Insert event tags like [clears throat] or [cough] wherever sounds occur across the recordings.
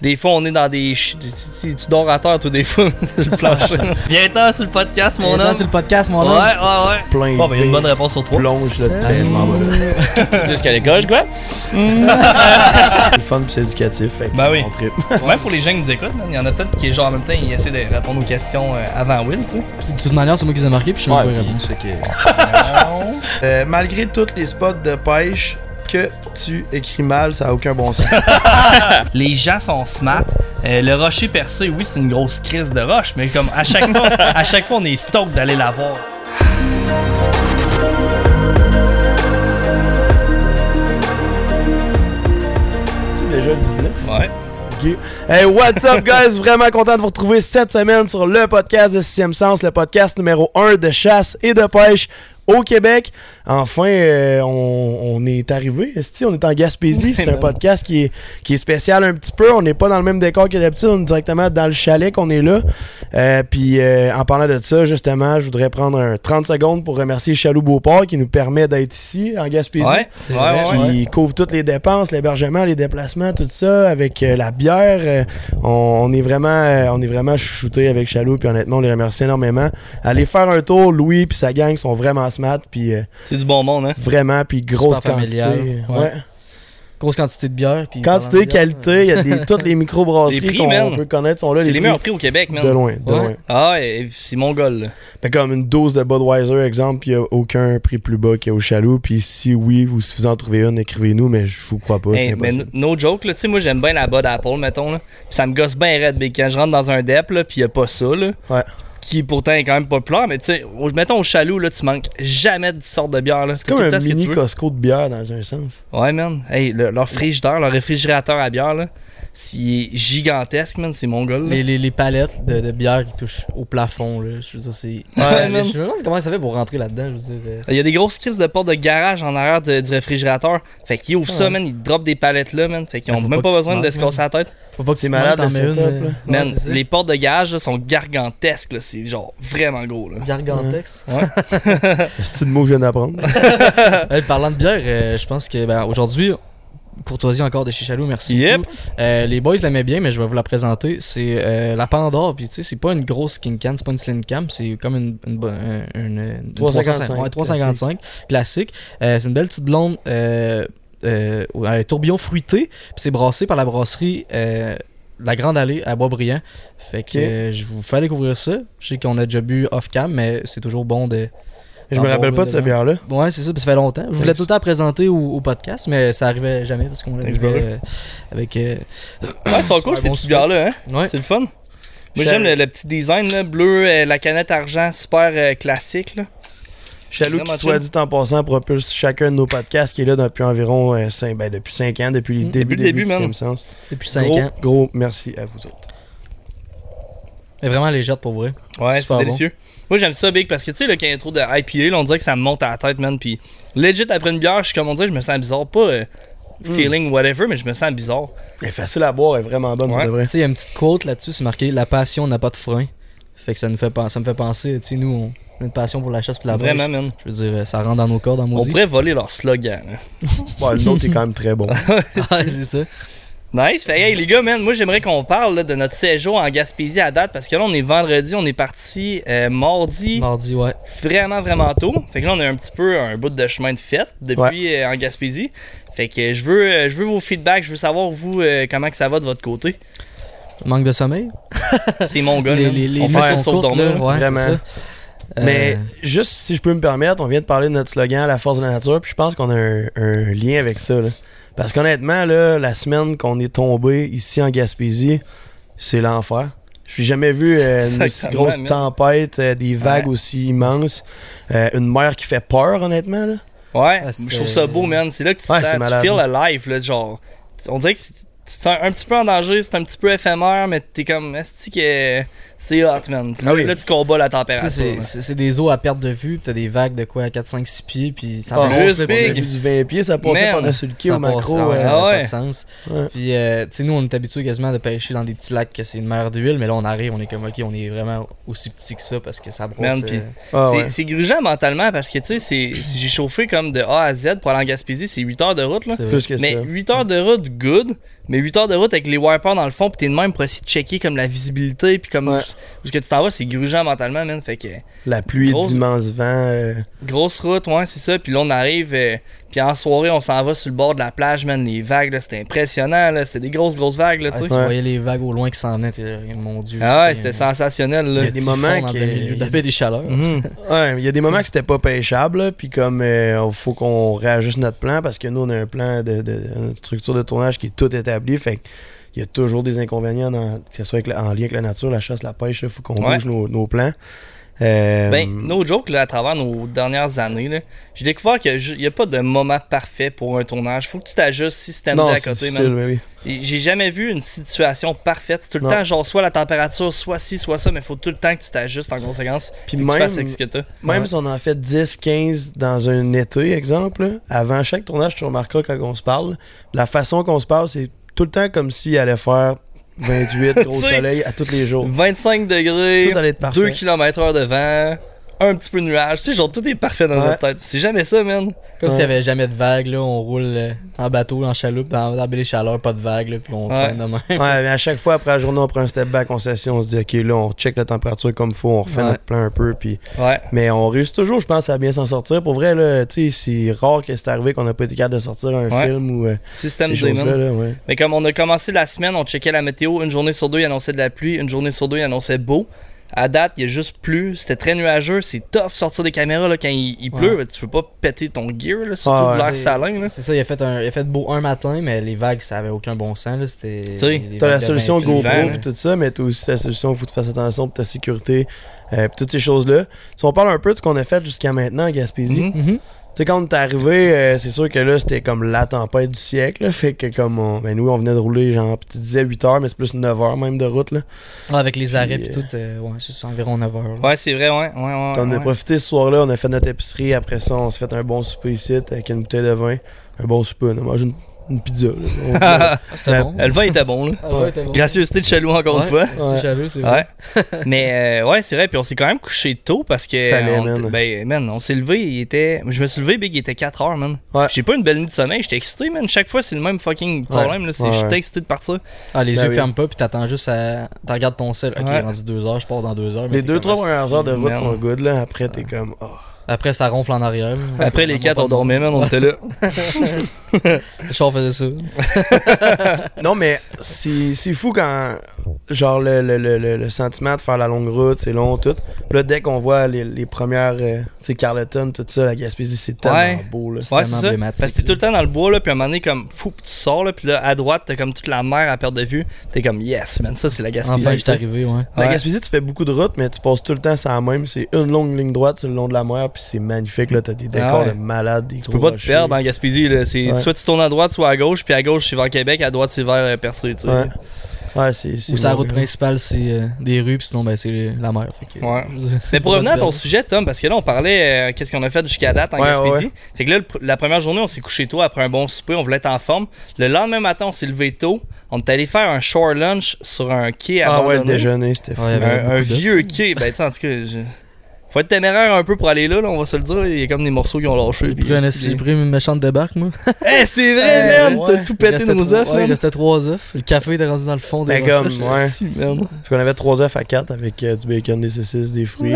Des fois, on est dans des. Tu, tu- tu dors à terre, toi, des fois, [laughs] sur le plancher. [laughs] Viens-t'en sur le podcast, mon Mon homme. c'est le podcast, mon Ouais, homme. ouais, ouais. Plein Bon, ben, il y a une bonne réponse sur trois. plonge, là, tu fais, je m'en vais là. [laughs] C'est plus qu'à l'école, quoi. C'est le fun pis c'est éducatif. Fait que Ben oui. on trippe. Même pour les gens qui nous écoutent, il y en a peut-être qui, genre, en même temps, ils essaient de répondre aux questions euh, avant Will, tu sais. De toute manière, c'est moi qui les ai marqués, puis je sais Ouais, même pas les réponses. Euh, malgré tous les spots de pêche que tu écris mal, ça a aucun bon sens. [laughs] Les gens sont smart. Euh, le rocher percé, oui, c'est une grosse crise de roche, mais comme à chaque fois, à chaque fois, on est stoked d'aller la voir. c'est déjà le 19. Ouais. Ok. Hey, what's up, guys? [laughs] Vraiment content de vous retrouver cette semaine sur le podcast de Sixième Sens, le podcast numéro 1 de chasse et de pêche au Québec. Enfin, euh, on, on est arrivé. On est en Gaspésie. C'est un podcast qui est, qui est spécial un petit peu. On n'est pas dans le même décor que d'habitude. On est directement dans le chalet qu'on est là. Euh, Puis, euh, en parlant de ça, justement, je voudrais prendre un 30 secondes pour remercier Chaloux Beauport qui nous permet d'être ici en Gaspésie Ouais. Qui couvre toutes les dépenses, l'hébergement, les déplacements, tout ça, avec la bière. on, on est vraiment, on est vraiment chouchouté avec Chaloux, puis honnêtement, on les remercie énormément. Allez faire un tour, Louis puis sa gang sont vraiment puis euh, C'est du bon monde, hein? vraiment, puis grosse Super quantité. familial, ouais. Ouais. Grosse quantité de bière. Puis Quantité, qualité, il y a des, toutes les [laughs] microbrasseries qu'on peut connaître sont là. C'est les prix meilleurs prix au Québec, de loin, de Ouais. loin. Ah ouais, c'est mongol, là. Fait comme une dose de Budweiser, exemple, puis il n'y a aucun prix plus bas qu'il y a au Chaloux. Puis si oui, vous, si vous en trouvez une, écrivez-nous, mais je vous crois pas, Hey, c'est mais no joke, là, tu sais, moi j'aime bien la Bud Apple, mettons, là. Puis ça me gosse bien raide, mais quand je rentre dans un dep, là, pis y a pas ça, là. Ouais. Qui pourtant est quand même populaire, mais tu sais, mettons au chaloux, là, tu manques jamais de sorte de bière. C'est comme un mini. Costco de bière dans un sens. Ouais, man. Hey, le- leur frigidaire, leur réfrigérateur à bière, là, c'est gigantesque, man, c'est mongol. Les, les, les palettes de, de bière qui touchent au plafond, là. Je veux dire, c'est. Ouais, je me demande comment ça fait pour rentrer là-dedans, je veux dire. euh. Il y a des grosses crises de porte de garage en arrière de- du réfrigérateur. Fait qu'ils ouvrent ça, Ouais. man, ils drop des palettes là, man. Fait qu'ils ont même pas besoin de se casser la tête. Faut pas que C'est tu malade, le setup, une, là. Man, ouais, les portes de là, sont gargantesques, là. C'est genre vraiment gros, là. Gargantex. [laughs] C'est une mot que je viens d'apprendre? [laughs] Hey, parlant de bière, euh, je pense que ben, aujourd'hui, courtoisie encore de chez Chaloux, merci Yep. Euh, les boys l'aimaient bien, mais je vais vous la présenter. C'est euh, la Pandore, puis tu sais, c'est pas une grosse King Can, c'est pas une Slim Cam, c'est comme une, une, bo- un- une, une 355, ouais, 355 classique. Euh, c'est une belle petite blonde. Euh, euh, un tourbillon fruité, puis c'est brassé par la brasserie euh, La Grande Allée à Boisbriand. Fait que Ok. euh, je vous fais découvrir ça. Je sais qu'on a déjà bu off-cam, mais c'est toujours bon de, Je me rappelle pas de cette bière-là. Ouais, c'est ça, puis ça fait longtemps. Je voulais tout le temps présenter au, au podcast, mais ça arrivait jamais parce qu'on l'a Thanks, brother. euh, avec. euh, [coughs] Ouais, ils sont cool, ces bon petites bières-là, hein. Ouais. C'est le fun. Moi, j'aime le, le petit design, là, bleu, euh, la canette argent, super euh, classique, là. Chaloux qui, soit dit en passant, propulse chacun de nos podcasts qui est là depuis environ 5 ben, depuis 5 ans, depuis le Mm. début, Depuis le début, début. Sixième Sens. depuis 5 gros, ans. Gros merci à vous autres. Elle est vraiment légère pour vrai. Ouais, c'est délicieux. Moi, j'aime ça, Big, parce que tu sais, là, quand il y a trop de IPA, là, on dirait que ça me monte à la tête, man. Puis, legit, après une bière, je suis comme on dirait, je me sens bizarre. Pas euh, feeling whatever, mais je me sens bizarre. Elle est facile à boire, elle est vraiment bonne Ouais. pour de vrai. Tu sais, il y a une petite quote là-dessus, c'est marqué La passion n'a pas de frein. Fait que ça, nous fait, ça me fait penser, tu sais, nous, on a une passion pour la chasse et la Vraiment, man. Je veux dire, ça rentre dans nos corps, dans nos On pourrait voler leur slogan. Bon, le nôtre est quand même très bon. [laughs] Ouais, c'est ça. Nice. Fait hey, les gars, man, moi, j'aimerais qu'on parle là, de notre séjour en Gaspésie à date, parce que là, on est vendredi, on est parti euh, mardi. Mardi, ouais. vraiment vraiment tôt. Fait que là on a un petit peu un bout de chemin de fête depuis euh, en Gaspésie. Fait que je veux euh, je veux vos feedbacks, je veux savoir vous euh, comment que ça va de votre côté. Manque de sommeil? [laughs] C'est mon gars. les, là. les, les on fait sauf dormir. Ouais, Vraiment. c'est ça. Euh, Mais juste si je peux me permettre, on vient de parler de notre slogan La force de la nature, puis je pense qu'on a un, un lien avec ça. là. Parce qu'honnêtement, là, la semaine qu'on est tombé ici en Gaspésie, c'est l'enfer. Je suis jamais vu euh, une [laughs] aussi grosse man. tempête, euh, des vagues Ouais. aussi immenses, euh, une mer qui fait peur, honnêtement. Là. Ouais, Ah, je trouve ça beau man, c'est là que tu Ouais, sens, tu malade. feel alive là, genre on dirait que c'est- tu te sens un petit peu en danger, c'est un petit peu éphémère, mais t'es comme, est que c'est hot, man. Ah oui. Là, tu combats la température. c'est- des eaux à perte de vue, pis t'as des vagues de quoi à 4, 5, 6 pieds, puis ça Ah, passe, du 20 pieds, ça passait par-dessus le quai au macro. ah ouais, ça Ah ouais. pas de sens. Ouais. Puis, euh, tu sais, nous, on est habitués quasiment de pêcher dans des petits lacs que c'est une mer d'huile, mais là, on arrive, on est comme, ok, on est vraiment aussi petit que ça parce que ça brosse. Euh, puis- Ah c'est ouais. c'est grugeant mentalement parce que tu sais, j'ai chauffé comme de A à Z pour aller en Gaspésie, c'est 8 heures de route là. Plus que Mais ça. 8 heures de route, good. Mais 8 heures de route avec les wipers dans le fond, pis t'es de même pour essayer de checker comme la visibilité, puis comme Ouais. Où, ce que tu t'en vas, c'est grugeant mentalement, man. Fait que La pluie, Grosse- d'immenses vents. euh, grosse route, ouais, c'est ça. Puis là, on arrive, euh, puis en soirée, on s'en va sur le bord de la plage, man. Les vagues, là, c'était impressionnant, là. C'était des grosses, grosses vagues, là, Ah, tu sais. Voyais les vagues au loin qui s'en venaient, t'es- mon dieu. Ah ouais, c'était sensationnel, là. Il y a des moments de la baie des chaleurs. [laughs] Mhm. Ouais, il y a des moments que c'était pas pêchable, là, puis comme il faut qu'on réajuste notre plan parce que nous on a un plan de, de- une structure de tournage qui est tout établi, fait que il y a toujours des inconvénients dans- que ce soit avec la- en lien avec la nature, la chasse, la pêche, il faut qu'on Ouais. bouge nos, nos plans. Euh, Ben, no joke, là, à travers nos dernières années, j'ai découvert qu'il n'y a pas de moment parfait pour un tournage. Faut que tu t'ajustes système non, à c'est côté, oui. J'ai jamais vu une situation parfaite. C'est tout le Non. temps, genre, soit la température, soit ci, soit ça, mais faut tout le temps que tu t'ajustes en conséquence. Puis Puis que tu même, fasses avec ce que t'as. même Ouais. si on en fait 10, 15 dans un été, exemple, avant chaque tournage, tu remarqueras quand on se parle, la façon qu'on se parle, c'est tout le temps comme s'il allait faire 28 gros [laughs] soleil à tous les jours. 25 degrés, Tout allait être parfait. 2 km heure de vent, un petit peu de nuage. Tu sais, genre, tout est parfait dans Ouais. notre tête. C'est jamais ça, man. Comme Ouais. s'il y avait jamais de vagues, là, on roule euh, en bateau, en chaloupe, dans, dans la baie des chaleurs, pas de vagues, là, puis on Ouais. traîne de même. Ouais, mais à [laughs] chaque fois après la journée, on prend un step back, on s'assied, on se dit, OK, là, on check la température comme il faut, on refait Ouais. notre plan un peu, puis... Ouais. Mais on réussit toujours, je pense, à bien s'en sortir. Pour vrai, là, tu sais, c'est rare que c'est arrivé qu'on n'a pas été capable de sortir un Ouais. film ou euh, Système ces là. Mais comme on a commencé la semaine, on checkait la météo. Une journée sur deux, il annonçait de la pluie. Une journée sur deux, il annonçait beau. À date, il y a juste plu. C'était très nuageux. C'est tough sortir des caméras là, quand il, il pleut. Ouais. ben, tu veux pas péter ton gear, là, surtout Ah ouais, de l'air c'est- salin. C'est ça, il a, fait un, il a fait beau un matin, mais les vagues, ça avait aucun bon sens. des T'as la solution 20 pieds. GoPro et tout ça, mais t'as aussi la solution où il faut que tu fasses attention pour ta sécurité euh, pis toutes ces choses-là. Si on parle un peu de ce qu'on a fait jusqu'à maintenant à Gaspésie, Mhm. Mhm. Tu sais, quand on est arrivé, euh, c'est sûr que là, c'était comme la tempête du siècle. là. fait que comme on, ben nous, on venait de rouler, genre, pis tu disais 8 heures, mais c'est plus 9 heures même de route. Là. Ah, avec les Puis, arrêts et tout, euh, ouais, c'est ça, environ 9 heures. là. Ouais, c'est vrai, ouais. ouais, ouais, on a profité ce soir-là, on a fait notre épicerie. Après ça, on s'est fait un bon souper ici avec une bouteille de vin. Un bon souper, on a mangé une, une pizza. là. [laughs] On- Ah, bon. Euh, Le vin était bon, là. Ah, ouais, c'était bon. Gracieuseté de Chaloux, encore Ouais, une fois. C'est Ouais. jaloux, c'est vrai. Ouais. Mais euh, ouais, c'est vrai. Puis on s'est quand même couché tôt parce que. Fallait, on, man. Ben, man, on s'est levé. Il était. Je me suis levé, Big, il était 4 heures, man. Ouais. J'ai pas une belle nuit de sommeil. J'étais excité, man. Chaque fois, c'est le même fucking problème. Là, c'est, Ouais, Je suis excité de partir. Ah, les Ben yeux oui. ferment pas, puis t'attends juste à. Tu regardes ton sel. Ok, Ouais. rendu 2 heures, je pars dans 2 heures. mais Les t'es deux, comme, trois ah, premières heures de route sont good. Là. Après, t'es comme. Après, ça ronfle en arrière. Après, les vraiment 4, pas on dormait, man. On était là. [laughs] Le char faisait ça. [laughs] Non, mais c'est c'est fou quand. Genre, le, le, le, le- le sentiment de faire la longue route, c'est long, tout. Puis là, dès qu'on voit les, les premières. euh, tu sais, Carleton, tout ça, la Gaspésie, c'est tellement Ouais. beau, là. C'est Ouais, tellement c'est emblématique, Parce que t'es tout le temps dans le bois, là. Puis à un moment donné, comme, fou, tu sors, là. Puis là, à droite, t'as comme toute la mer à perte de vue. T'es comme, yes, man. Ça, c'est la Gaspésie. Enfin, sais. arrivé, ouais. La Ouais. Gaspésie, tu fais beaucoup de routes, mais tu passes tout le temps sans la même. C'est une longue ligne droite sur le long de la mer, puis c'est magnifique, là. T'as des décors Ah ouais. de malades, des Tu peux pas te perdre en Gaspésie, là. C'est Ouais. soit tu tournes à droite, soit à gauche. Puis à gauche, c'est vers Québec. À droite, c'est vers euh, Percé, tu sais. Ouais. C'est. Ou sa route principale, c'est euh, des rues, puis sinon, ben, c'est la mer. Fait que, Ouais. [laughs] Mais pour revenir à ton sujet, Tom, parce que là, on parlait euh, qu'est-ce qu'on a fait jusqu'à date en Ouais, Gaspésie. ouais, ouais. Fait que là, le la première journée, on s'est couché tôt après un bon souper, on voulait être en forme. Le lendemain matin, on s'est levé tôt. On est allé faire un shore lunch sur un quai Ah ouais, le abandonné. déjeuner, c'était fou. Un, vieux quai. Ben, tu sais, en tout cas, je- faut être téméraire un peu pour aller là, là, on va se le dire. Il y a comme des morceaux qui ont lâché. J'ai pris, un- c'est- une méchante débarque, moi. [laughs] Eh, c'est vrai, man! ouais. T'as tout pété nos trois- œufs, ouais, il restait trois œufs. Le café était rendu dans le fond des Ben, comme, ouais. Fait qu'on avait 3 œufs à 4 avec euh, du bacon, des saucisses, des fruits.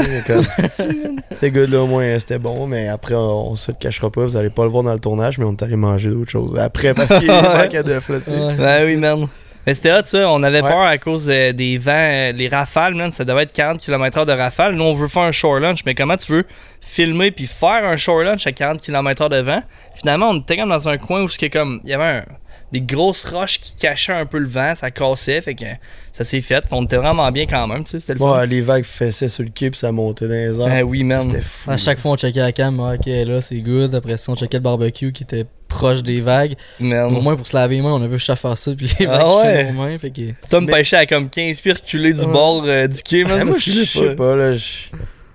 C'était good là, au moins c'était bon, mais après on, se le cachera pas, vous allez pas le voir dans le tournage, mais on est allé manger d'autres choses. Après, parce qu'il manquait [laughs] d'œufs là, tu sais. Ben oui, man. Mais c'était hot, ça. On avait Ouais. peur à cause euh, des vents, euh, les rafales, man. Ça devait être 40 km/h de rafale. Nous, on veut faire un shore lunch, mais comment tu veux filmer puis faire un shore lunch à 40 km/h de vent? Finalement, on était comme dans un coin où comme. Il y avait un- des grosses roches qui cachaient un peu le vent, ça cassait, fait que ça s'est fait. On était vraiment bien quand même, tu sais. C'était le fun. Ouais, les vagues fessaient sur le quai puis ça montait dans les airs. Ben oui, man. C'était fou. À chaque fois, on checkait la cam, ouais, ok, là, c'est good. Après ça, on checkait le barbecue qui était proche des vagues. Man. Au moins, pour se laver les mains, on a vu juste faire ça, puis les Ah vagues ouais? ouais. nos mains. Fait que... Tom Mais- pêchait à comme 15 pieds reculés du Ouais. bord euh, du quai, man. Ah, moi je sais pas, là, je-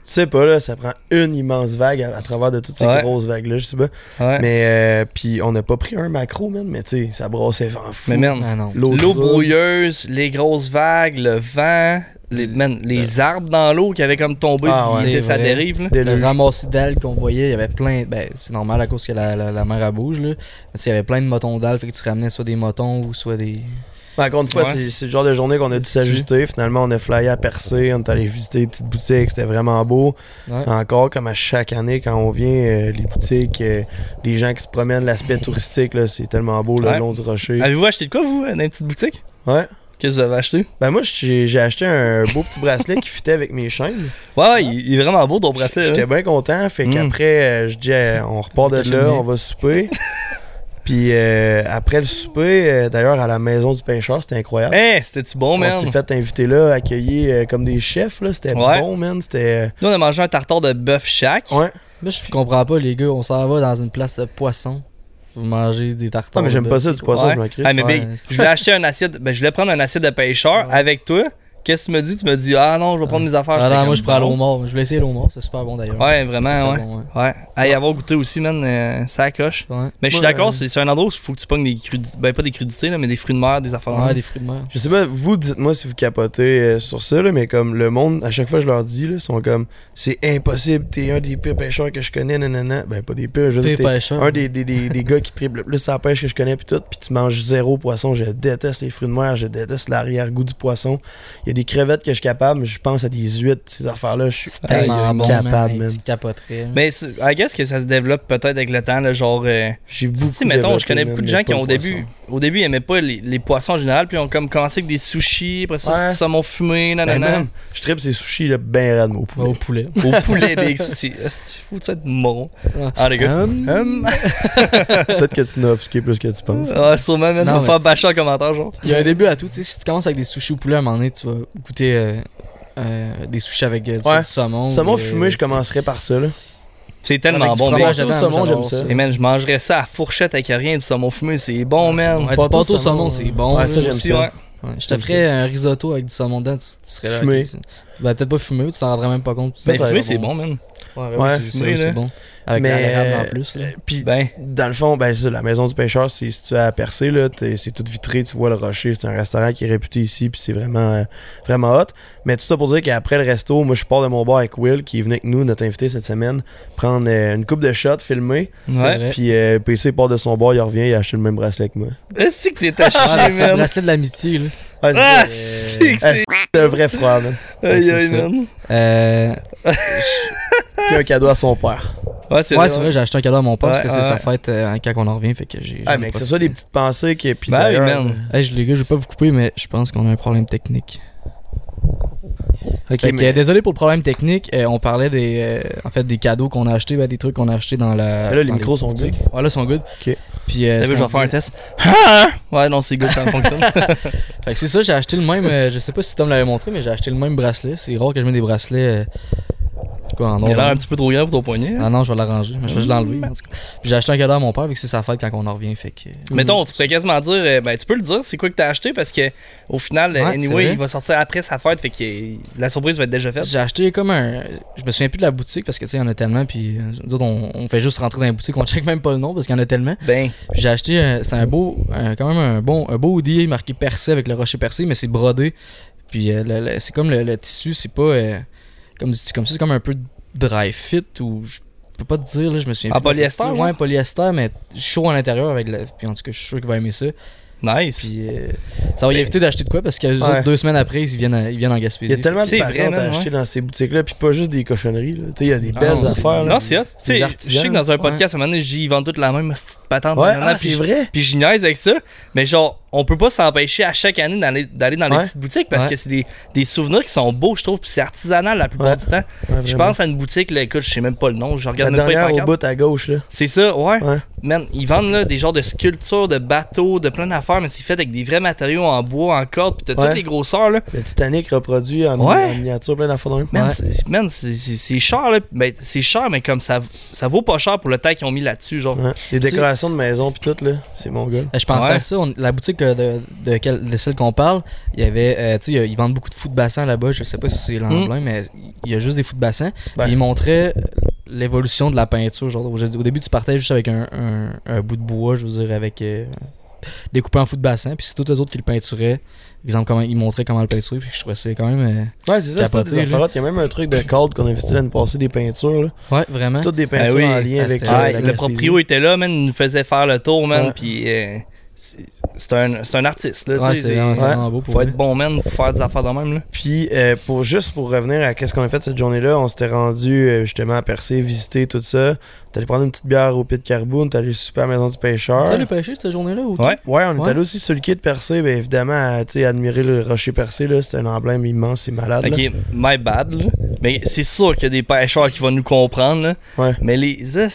tu sais pas là, ça prend une immense vague à, à travers de toutes ces Ouais. grosses vagues là, je sais pas. Ouais. Mais euh, puis on n'a pas pris un macro man, mais tu sais, ça brassait en fou. Mais man, Ah non. L'eau brouilleuse, les grosses vagues, le vent, les, man, les arbres dans l'eau qui avaient comme tombé, Ah, ouais. vrai. dérive. Là. Le ramassis d'algues qu'on voyait, il y avait plein. Ben, c'est normal à cause que la, la, la mer elle bouge, là. Mais tu sais, il y avait plein de motons d'algues, fait que tu ramenais soit des motons ou soit des. Mais Encore une fois, Ouais. c'est- le genre de journée qu'on a dû s'ajuster. Finalement, on a flyé à Percé, on est allé visiter les petites boutiques, c'était vraiment beau. Ouais. Encore, comme à chaque année, quand on vient, euh, les boutiques, euh, les gens qui se promènent, l'aspect touristique, c'est tellement beau le Ouais. long du rocher. Avez-vous acheté de quoi, vous, dans une petite boutique Ouais. Qu'est-ce que vous avez acheté? Ben moi, j'ai acheté un beau petit bracelet qui fitait avec mes chaînes. Ouais, ouais, il, il est vraiment beau ton bracelet. J'étais là. bien content. Fait Mm. qu'après, euh, je dis, on repart de là, on va souper. [laughs] Puis euh, après le souper, euh, d'ailleurs, à la maison du pêcheur, c'était incroyable. Hey, c'était-tu bon, on man? s'est fait inviter là, accueillis euh, comme des chefs. là C'était Ouais. bon, man. C'était. Nous, on a mangé un tartare de bœuf chaque. Ouais. Moi, je comprends pas, les gars. On s'en va dans une place de poisson. Vous mangez des tartares. Ah, mais j'aime pas ça du poisson, Ouais. je m'en crie. Ah, mais Ouais, big, je voulais acheter un assiette. Ben, je voulais prendre un assiette de pêcheur Ouais. avec toi. Qu'est-ce que tu me dis? Tu me dis, ah non, je vais prendre mes affaires. Ah non, moi, je prends l'eau mort. Je voulais essayer l'eau mort. C'est super bon d'ailleurs. Ouais, vraiment, ouais. bon, ouais. Ouais. À y avoir goûté aussi, man, euh, ça coche. Ouais. Mais je suis Ouais. d'accord, c'est c'est un endroit où il faut que tu pognes des crudités. Ben, pas des crudités, là, mais des fruits de mer, des affaires. de Ouais, des fruits de mer. Je sais pas, vous dites-moi si vous capotez euh, sur ça, là, mais comme le monde, à chaque fois je leur dis, là, ils sont comme c'est impossible, t'es un des pires pêcheurs que je connais, nanana. Ben pas des pires, je veux T'es dire, t'es pêcheur. un des, des, des, des gars qui triple le plus sa pêche que je connais, puis tout, puis tu manges zéro poisson. Je déteste les fruits de mer, je déteste l'arrière-goût du poisson. Il y a des crevettes que je suis capable, mais je pense à des huîtres, ces affaires-là, je suis tellement bon, capable, man. Tu capoterais. Mais I guess que ça se développe peut-être avec le temps, là, genre. euh, J'ai beaucoup si, mettons, je connais beaucoup de gens qui ont au début, au début, ils aimaient pas les, les poissons en général, puis ils ont comme commencé avec des sushis, après ça, Ouais. du saumon fumé, Ben, nanana. je tripe ces sushis là, ben rad, mon Au poulet. poulet. Au poulet, [laughs] big, ça, c'est. C'est fou, ça, être moron. Ah, les gars. Hum. Hum. Peut-être que tu n'as offusqué plus que tu penses. Ah, sûrement, Non, on va faire tu- bâcher en commentaire, genre. Il y a un début à tout. Tu sais, si tu commences avec des sushis au poulet, à un moment donné, tu vas goûter euh, euh, des sushis avec euh, du, Ouais. du saumon. Saumon euh, fumé, je commencerais par ça, là. C'est tellement Avec bon, fromage au dedans, saumon, j'aime ça. Et man, je mangerais ça à fourchette avec rien du saumon fumé, c'est bon, man. Ouais, du Pâté pâté au au saumon, c'est bon. Ouais, ça, j'aime Aussi, ça. ouais. Ouais, je te ferais un risotto avec du saumon dedans, tu, tu serais là. Fumé. c'est- ben, peut-être pas fumé, tu t'en rendrais même pas compte. Mais Ouais, fumé, c'est bon. man. Ouais, Ouais, fumé, c'est bon. Avec Mais, euh, en plus. Là. Puis, Ben, dans le fond, ben, c'est ça, la maison du pêcheur, c'est si tu es à percer, là, c'est tout vitré, tu vois le rocher, c'est un restaurant qui est réputé ici, puis c'est vraiment, euh, vraiment hot. Mais tout ça pour dire qu'après le resto, moi, je pars de mon bar avec Will, qui est venu avec nous, notre invité cette semaine, prendre euh, une coupe de shots, filmer. Ouais. Puis euh, PC part de son bar, il revient, il a acheté le même bracelet que moi. Est-ce que t'es à Ah, chier, c'est un man? bracelet de l'amitié, là. Ah, c'est Ah, c'est que c'est. c'est un vrai frère, man. Aïe, aïe, man. Euh, [laughs] Puis un cadeau à son père. Ouais, c'est ouais, vrai. c'est vrai, j'ai acheté un cadeau à mon père parce que Ouais, c'est sa fête euh, quand on en revient. Fait que j'ai. Ah, mais que ce soit des petites pensées, que, puis Ben. Hey, je- les gars, je vais pas vous couper, mais je pense qu'on a un problème technique. Ok, que, euh, désolé pour le problème technique. euh, on parlait des, euh, en fait, des cadeaux qu'on a achetés, ben, des trucs qu'on a achetés dans la. Mais là, les micros sont boutiques. Ouais, là, ils sont good. Ok. Puis, euh, T'as ce vu, je vais faire un test. [laughs] Ah! Ouais, non, c'est good, ça fonctionne. [laughs] Fait que c'est ça, j'ai acheté le même. euh, je sais pas si Tom l'avait montré, mais j'ai acheté le même bracelet. C'est rare que je mets des bracelets. Euh, quoi, en Il a l'air un petit peu trop grand pour ton poignet. Ah non, je vais l'arranger. Mais je vais l'enlever. en tout cas. Puis j'ai acheté un cadeau à mon père, vu que c'est sa fête quand on en revient. Fait que. Mettons, tu pourrais quasiment dire, euh, ben, tu peux le dire, c'est quoi que t'as acheté? Parce que au final, euh, Ouais, c'est anyway, vrai. il va sortir après sa fête, fait que euh, la surprise va être déjà faite. J'ai acheté comme un. Je me souviens plus de la boutique parce que tu sais, il y en a tellement. Puis euh, nous autres, on, on fait juste rentrer dans la boutique, on check même pas le nom parce qu'il y en a tellement. Ben, Puis j'ai acheté. un- C'est un beau. un- quand même un bon, un beau hoodie marqué percé avec le rocher percé, mais c'est brodé. Puis euh, le- le- c'est comme le, le tissu, c'est pas. euh, comme, comme ça, c'est comme un peu dry fit ou. Je peux pas te dire, là, je me souviens En de la polyester? Ouais, polyester, mais chaud à l'intérieur avec le. Puis en tout cas, je suis sûr qu'il va aimer ça. Nice. Puis euh, ça va y éviter d'acheter de quoi parce que les Ouais. autres, deux semaines après, ils viennent, à- ils viennent en Gaspésie. Il y a tellement de man, à acheter ouais. dans ces boutiques-là, puis pas juste des cochonneries. Là. Tu sais, Il y a des Ah belles affaires. là. Non, c'est hot. Je sais que dans un podcast, à un moment donné, j'y vends toute la même petite patente. Ouais, ah, puis c'est je- vrai. Puis je niaise avec ça, mais genre, on peut pas s'empêcher à chaque année d'aller d'aller dans les petites boutiques parce Ouais. que c'est des, des souvenirs qui sont beaux, je trouve, puis c'est artisanal la plupart Ouais. du temps. Ouais, Je pense à une boutique, là, écoute, je sais même pas le nom, je La regarde même pas les au bout à gauche. C'est ça, ouais. Ouais. Man, ils vendent là des genres de sculptures, de bateaux, de plein d'affaires, mais c'est fait avec des vrais matériaux en bois, en corde, pis t'as Ouais. toutes les grosseurs là. Le Titanic reproduit en, Ouais. en miniature, plein d'affaires. Man, c'est- cher là. Ben, c'est cher, mais comme ça, ça vaut pas cher pour le temps qu'ils ont mis là-dessus, genre. Ouais. Les décorations de maison, puis tout, là. C'est mon gars. Euh, Je pensais Ouais. à ça. on- la boutique euh, de, de, quelle- de celle qu'on parle, il y avait. euh, tu sais, ils vendent beaucoup de foot de bassin là-bas. Je sais pas si c'est l'emblème, mais il y a juste des foot de bassin. Ben. Puis ils montraient l'évolution de la peinture. Genre, au au début, tu partais juste avec un, un- un bout de bois, je veux dire, avec. euh, découpé en foot de bassin. Puis c'est tous les autres qui le peinturaient. exemple, comment il montrait comment le peinturer, puis je trouvais ça quand même. euh, Ouais, c'est ça, c'est Capoté, des affaires. Il y a même un truc de code qu'on a investi l'année passée, des peintures. Là. Ouais, vraiment. Toutes des Ben peintures oui. en lien Ah, avec c'était- euh, Ah, le proprio était là, man, il nous faisait faire le tour, man, Ouais. puis euh, c'est c'est un, c'est un artiste, là, Ouais, c'est vraiment, c'est c'est- vraiment beau pour Faut être bon, man, pour faire des affaires de même, là. Puis, euh, pour, juste pour revenir à qu'est-ce qu'on a fait cette journée-là, on s'était rendu euh, justement à Percé, visiter tout ça. Allé prendre une petite bière au Pit Carbone, t'es allé super à la maison du pêcheur. Tu allé pêcher cette journée-là ou Ouais. Ouais, on est Ouais. allé aussi sur le quai de Percé, ben évidemment, tu sais, admirer le rocher percé, là, c'est un emblème immense, c'est malade. là. Ok, my bad, là. Mais c'est sûr qu'il y a des pêcheurs qui vont nous comprendre, là. Ouais. Mais les de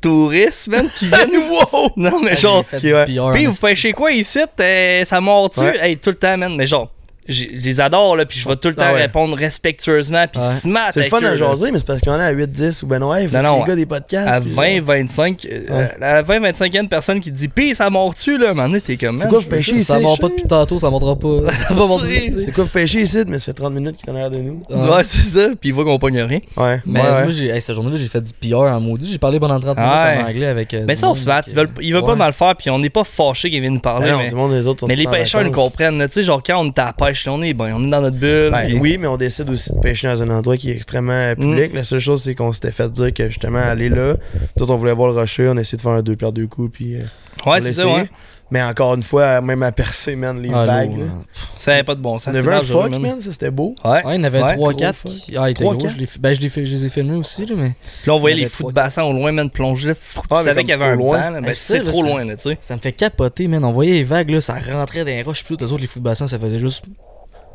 touristes, man, qui viennent. [laughs] wow! Non, mais genre. Ouais. PR, Puis vous pêchez quoi ici? Euh, ça mord-tu? Ouais. Hey, tout le temps, man. Mais genre, je les adore, là, puis je vais tout le temps Ah ouais. répondre respectueusement, puis Ouais. smart C'est le fun eux, à jaser, mais c'est parce qu'on est à 8-10 ou ben ouais, Non, non, les gars des podcasts. À puis, 20-25, euh, à la 20-25e personne qui dit Pis ça mord-tu là? À un moment donné, t'es comme C'est quoi, je vous pêchez ici? Ça mord pas depuis tantôt, ça montera pas. [laughs] Ça va montrer, tu sais. C'est quoi vous pêchez ici, mais ça fait 30 minutes qu'il est en arrière de nous. Ouais, c'est ça, puis il voit qu'on pogne rien. Ouais, Mais ouais, ouais. moi, j'ai, hey, cette journée-là, j'ai fait du PR en maudit. J'ai parlé pendant 30 minutes en anglais avec. euh, Mais ça, on se bat. Ils veulent, ils veulent ouais. pas mal faire, puis on n'est pas fâchés qu'ils viennent nous parler. Non, mais les autres sont mais tous les en pêcheurs nous comprennent. Tu sais, genre quand on est à la pêche, là, on est, ben, on est dans notre bulle. Ben, puis- oui, mais on décide aussi de pêcher dans un endroit qui est extrêmement public. Mm. La seule chose, c'est qu'on s'était fait dire que justement, aller là, autres, on voulait voir le rocher, on a essayé de faire un deux pierres deux coups, puis. euh, Ouais, c'est ça, ouais. Mais encore une fois, même à percer, man, les Ah, vagues. lourd, là. là. Ça n'avait pas de bon On sens. avait c'est un dangereux, fuck, man. man, ça c'était beau. Ouais. Ouais, il y en avait Ouais. 3-4 gros qui. Ah, il était Trois, gros. quatre? Je les... Ben, je les, fais- je les ai filmés aussi, là, mais. Puis là, on voyait Il y les avait fous de trois, bassin au loin, man, plonger là. Pff, Tu Ah, mais savais comme qu'il y avait un loin. banc, là. Ben, Hey, c'est ça, là, trop ça- loin, là, tu sais. Ça me fait capoter, man. On voyait les vagues, là, ça rentrait dans les roches, puis tout. Les autres, les fous de bassin, ça faisait juste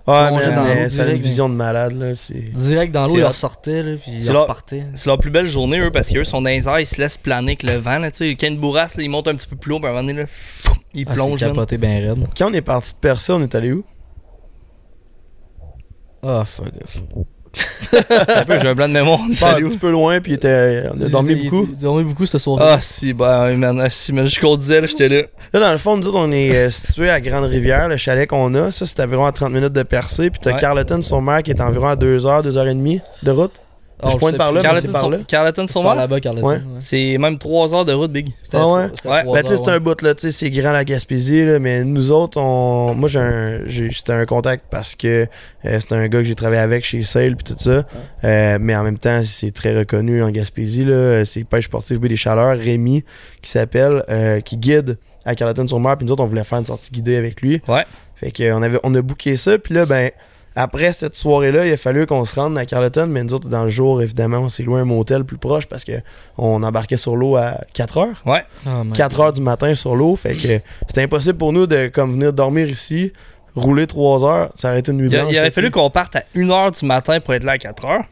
Ouais, dans mais a une direct, vision de malade, là. C'est. direct dans l'eau, C'est ils ressortaient, là, puis C'est ils repartaient. C'est leur plus belle journée, eux, parce qu'eux sont dans les airs, ils se laissent planer avec le vent, là, tu sais. Ken Bourras, là, il monte un petit peu plus haut, puis à un moment donné, là, pfff, il Ah, plonge, c'est man. capoté ben raide. Quand on est parti de Percé, on est allé où? Ah, fuck off. [laughs] Un peu, j'ai un blanc de mémoire. Pas Salut. un petit peu loin, puis il était... on a dormi Il- beaucoup. il- Il a dormi beaucoup ce soir-là. Ah, si, ben, man, ah, si, man, je conduisais, j'étais là. Là, dans le fond, nous autres, on est euh, situé à Grande-Rivière, le chalet qu'on a. Ça, c'est environ à 30 minutes de percée. Puis t'as Ouais. Carleton, son maire, qui est environ à 2h, 2h30 de route. Ah, je pointe par là, Carleton c'est par là. Carleton là-bas, Carleton. Ouais. ouais. c'est même 3 heures de route, Big. Ah ouais? Ouais. Ben, tu c'est un bout, là, tu sais, c'est grand la Gaspésie, là, mais nous autres, on... moi, j'ai un... C'était un contact parce que euh, c'était un gars que j'ai travaillé avec chez Sale, puis tout ça. Euh, mais en même temps, c'est très reconnu en Gaspésie, là. C'est Pêche sportive Baie des Chaleurs, Rémi, qui s'appelle, euh, qui guide à Carleton-sur-Mer, puis nous autres, on voulait faire une sortie guidée avec lui. Ouais. Fait qu'on avait, on a booké ça, puis là, ben, après cette soirée-là, il a fallu qu'on se rende à Carleton, mais nous autres, dans le jour, évidemment, on s'est loué un motel plus proche parce que on embarquait sur l'eau à 4 heures. Ouais. Ah, man. 4 heures du matin sur l'eau, fait que c'était impossible pour nous de comme venir dormir ici, rouler 3 heures, ça aurait été une nuit Il, a- blanche. il aurait fallu qu'on parte à 1h du matin pour être là à 4h.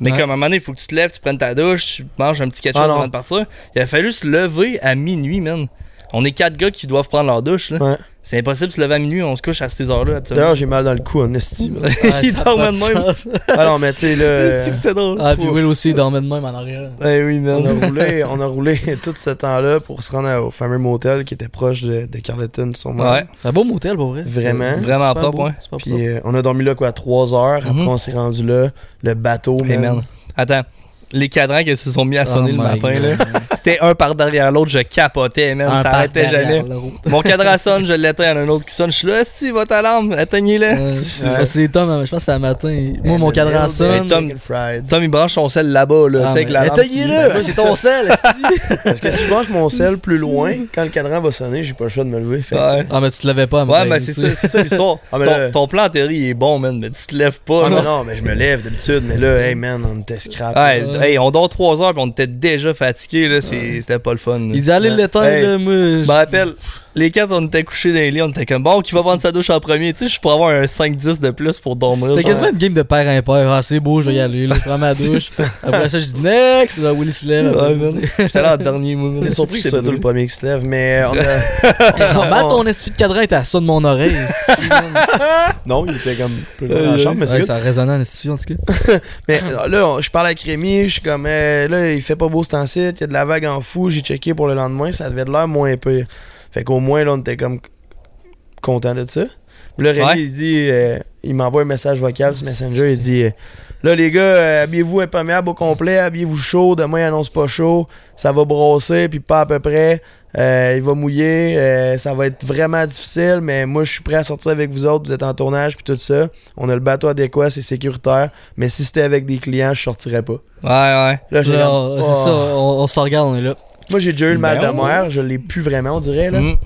Mais Ouais. comme à un moment donné, il faut que tu te lèves, tu prennes ta douche, tu manges un petit ketchup Ah avant de partir. Il a fallu se lever à minuit, man. On est quatre gars qui doivent prendre leur douche. là. Ouais. C'est impossible de se lever à minuit, on se couche à ces heures-là. D'ailleurs, j'ai mal dans le cou en estime. [laughs] Ouais, il dormait pas de même. ah non, mais tu sais, là. [laughs] C'est que c'était drôle. Ah, puis. Will aussi, il dormait de même en arrière. Eh oui, on, a [laughs] roulé, on a roulé tout ce temps-là pour se rendre à- au fameux motel qui était proche de, de Carleton sur mer. Ouais. C'est un beau motel, pour vrai. Vraiment. Vraiment beau, ouais. Puis euh, on a dormi là quoi 3 heures. Après, Mhm. on s'est rendu là. Le bateau, Hey, man. Attends. Les cadrans qui se sont mis à sonner Oh le matin, God. là. C'était un par derrière l'autre, je capotais, man. Un ça arrêtait jamais. [laughs] Mon cadran sonne, je l'éteins, il y en a un autre qui sonne. Je suis là, si, votre alarme, éteignez-le. Euh, Ouais. C'est Tom, hein, je pense que c'est un matin. Moi, mon cadran sonne. Tom-. Tom, il branche son sel là-bas, là, Ah, tu sais, avec mais- la lampe. Éteignez-le! Moi, c'est ton sel. [laughs] Parce que si je branche mon sel plus [laughs] loin, quand le cadran va sonner, j'ai pas le choix de me lever. Fait que- Ouais. Ah, mais tu te levais pas, Ouais, mais c'est ça, c'est ça l'histoire. Ah, ton, plan en théorie est bon, man, mais tu te lèves pas. Ah, non, mais je me lève d'habitude. Mais là, hey man, on était scrap. Hey, on dort 3 heures puis on était déjà fatigués, là, c'est- c'était pas le fun. là. Il dit, allez Ouais. l'éteindre, moi. Je me rappelle, les quatre, on était couchés dans les lits, on était comme bon, qui va prendre sa douche en premier? Tu sais, je pourrais avoir un 5-10 de plus pour dormir. C'était quasiment une game de père impair. Ah, c'est beau, je vais y aller. Là, je prends ma [laughs] douche. Après ça, je dis next. Là, Willy se lève. Ouais, J'étais là en dernier [laughs] moment. T'es surpris que c'est brûlé. le premier qui se lève, mais on a... [laughs] Normal, ton esti de cadran était à ça de mon oreille. non, il était comme plus loin dans la chambre, mais c'est ça résonnait en esti, en tout cas. Mais euh, là, on- je parle avec Rémi, je suis comme, euh, là, il fait pas beau ce temps-ci, il y a de la vague en fou, j'ai checké pour le lendemain, ça devait de l'air moins pire. Fait qu'au moins, là, on était comme content de ça. Là, Rémi, Ouais. il dit, euh, il m'envoie un message vocal sur Messenger. Il dit, euh, là, les gars, euh, habillez-vous imperméable au complet, habillez-vous chaud. Demain, il annonce pas chaud. Ça va brosser, puis pas à peu près. Euh, il va mouiller. euh, ça va être vraiment difficile, mais moi, je suis prêt à sortir avec vous autres. Vous êtes en tournage, puis tout ça. On a le bateau adéquat, c'est sécuritaire. Mais si c'était avec des clients, je sortirais pas. Ouais, ouais. Là, c'est oh. ça, on, on se regarde, on est là. Moi, j'ai déjà eu le mal Ben de ouais. mer. Je l'ai plus vraiment, on dirait. Là, Mm.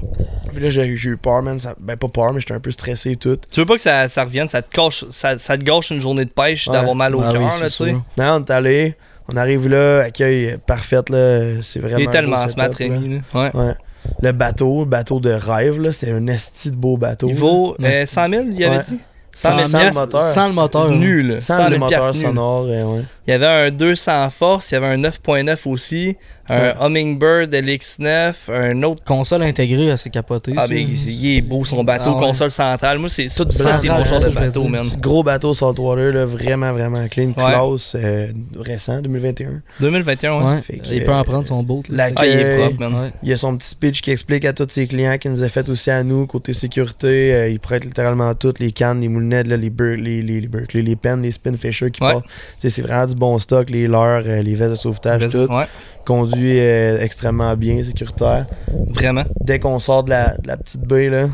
Puis là j'ai eu peur, man. Ça- ben, pas peur, mais j'étais un peu stressé et tout. Tu veux pas que ça, ça revienne, ça te, cache, ça, ça te gâche une journée de pêche Ouais. d'avoir mal au Ah cœur, là, tu sais? Non, on est allé. On arrive là, accueil parfait, là. C'est vraiment. Il est tellement setup, là. Rémi. là. Ouais. Ouais. Le bateau, le bateau de rêve, là. C'était un esti de beau bateau. Il vaut euh, 100 000, il avait Ouais. dit? 100 000 000 piastres. moteur. Sans le moteur. Nul. Sans 100 le 000 moteur sonore, ouais. Il y avait un 200 force, il y avait un 9.9 aussi, un Ouais. Hummingbird LX9, un autre. Console intégrée, c'est capoté. Ah, mais il est beau son bateau, Ah ouais. console centrale. Moi, c'est ça, Tout ça, c'est mon genre ça, de bateau, man. Gros bateau saltwater, là. Vraiment, vraiment clean. Ouais. Klaus, euh, récent, 2021. 2021, ouais. Fait il peut en euh, prendre son boat. là, Ah, il est propre, man. Ouais. Il y a son petit speech qui explique à tous ses clients qu'il nous a fait aussi à nous, côté sécurité. Euh, il prête littéralement toutes les cannes, les moulinettes, là, les, Ber- les, les, les Berkeley, les pennes, les Spinfisher qui partent. Sais, C'est vraiment du bon stock, les leurres, euh, les vestes de sauvetage, tout. Ouais, Conduit euh, extrêmement bien, sécuritaire. vraiment. Dès qu'on sort de la, de la petite baie, là.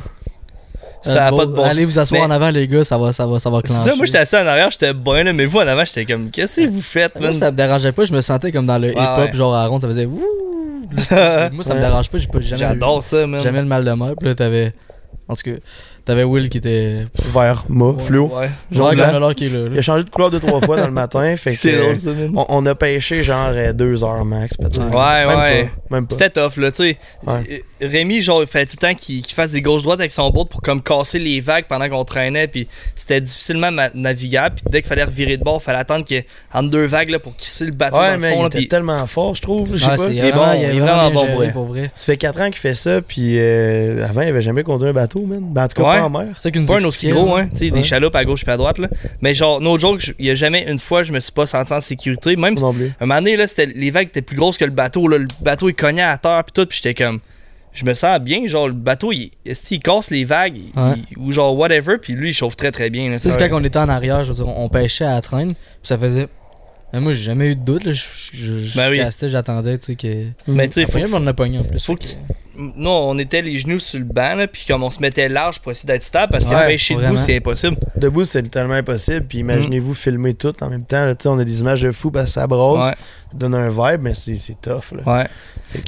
Ça a Euh, pas de bon Allez vous asseoir Mais- en avant, les gars, ça va, ça va, ça va clencher. ça, moi j'étais assis en arrière, j'étais bien là, mais vous en avant, j'étais comme, qu'est-ce que vous faites, Moi, man? ça me dérangeait pas, je me sentais comme dans le hip-hop, ouais. genre à ronde, ça faisait wouh. [laughs] Moi, ça me dérange pas, j'ai pas jamais, J'adore ça, man. jamais le mal de mer. Puis là, t'avais. En tout cas, t'avais Will qui était. Vert, mât, fluo. Ouais. Genre, blanc. Gammelor qui est là. Il a changé de couleur deux, trois fois dans le matin. [laughs] fait que, C'est euh, drôle, ça, man. on, on a pêché genre euh, deux heures max, peut-être. Ouais, Même ouais. Pas, même pas. C'était tough, là, tu sais. Ouais. Euh, Rémi, genre, il fallait tout le temps qu'il fasse des gauches-droites avec son boat pour comme casser les vagues pendant qu'on traînait, puis c'était difficilement navigable, puis dès qu'il fallait revirer de bord, il fallait attendre qu'il y ait entre deux vagues, là, pour crisser le bateau Ouais, dans mais le fond, il là, était tellement fort, je trouve. Je sais Ouais, pas. il est bon, il est vraiment bon pour vrai. Ça fait 4 ans qu'il fait ça, puis euh, avant, il avait jamais conduit un bateau, man. Ben, en tout cas, en mer. C'est ça qui nous Pas un aussi gros, hein. Ouais. des chaloupes à gauche et à droite, là. Mais genre, no joke, il y a jamais une fois, je me suis pas senti en sécurité. Même, non plus. un moment donné, là, c'était- les vagues étaient plus grosses que le bateau, là. Le bateau, il cognait à terre, puis tout, puis j'étais comme. Je me sens bien, genre, le bateau, il, est-ce qu'il casse les vagues, il- Ouais. il- ou genre, whatever, puis lui, il chauffe très très bien, là. Tu sais, c'est quand on était en arrière, je veux dire, on pêchait à la traîne, puis ça faisait. Mais moi, j'ai jamais eu de doute, là. Je, je, je, Ben oui. castais, j'attendais, tu sais, que. Mais tu sais, faut, on en a pogné en plus. faut que tu- nous, on était les genoux sur le banc, là, puis comme on se mettait large pour essayer d'être stable, parce que Ouais, pêcher debout, c'est impossible. Debout, c'était littéralement impossible. Puis imaginez-vous filmer tout en même temps. là. Tu sais, on a des images de fou parce que ça brosse, Ouais, donne un vibe, mais c'est c'est tough. Là. ouais.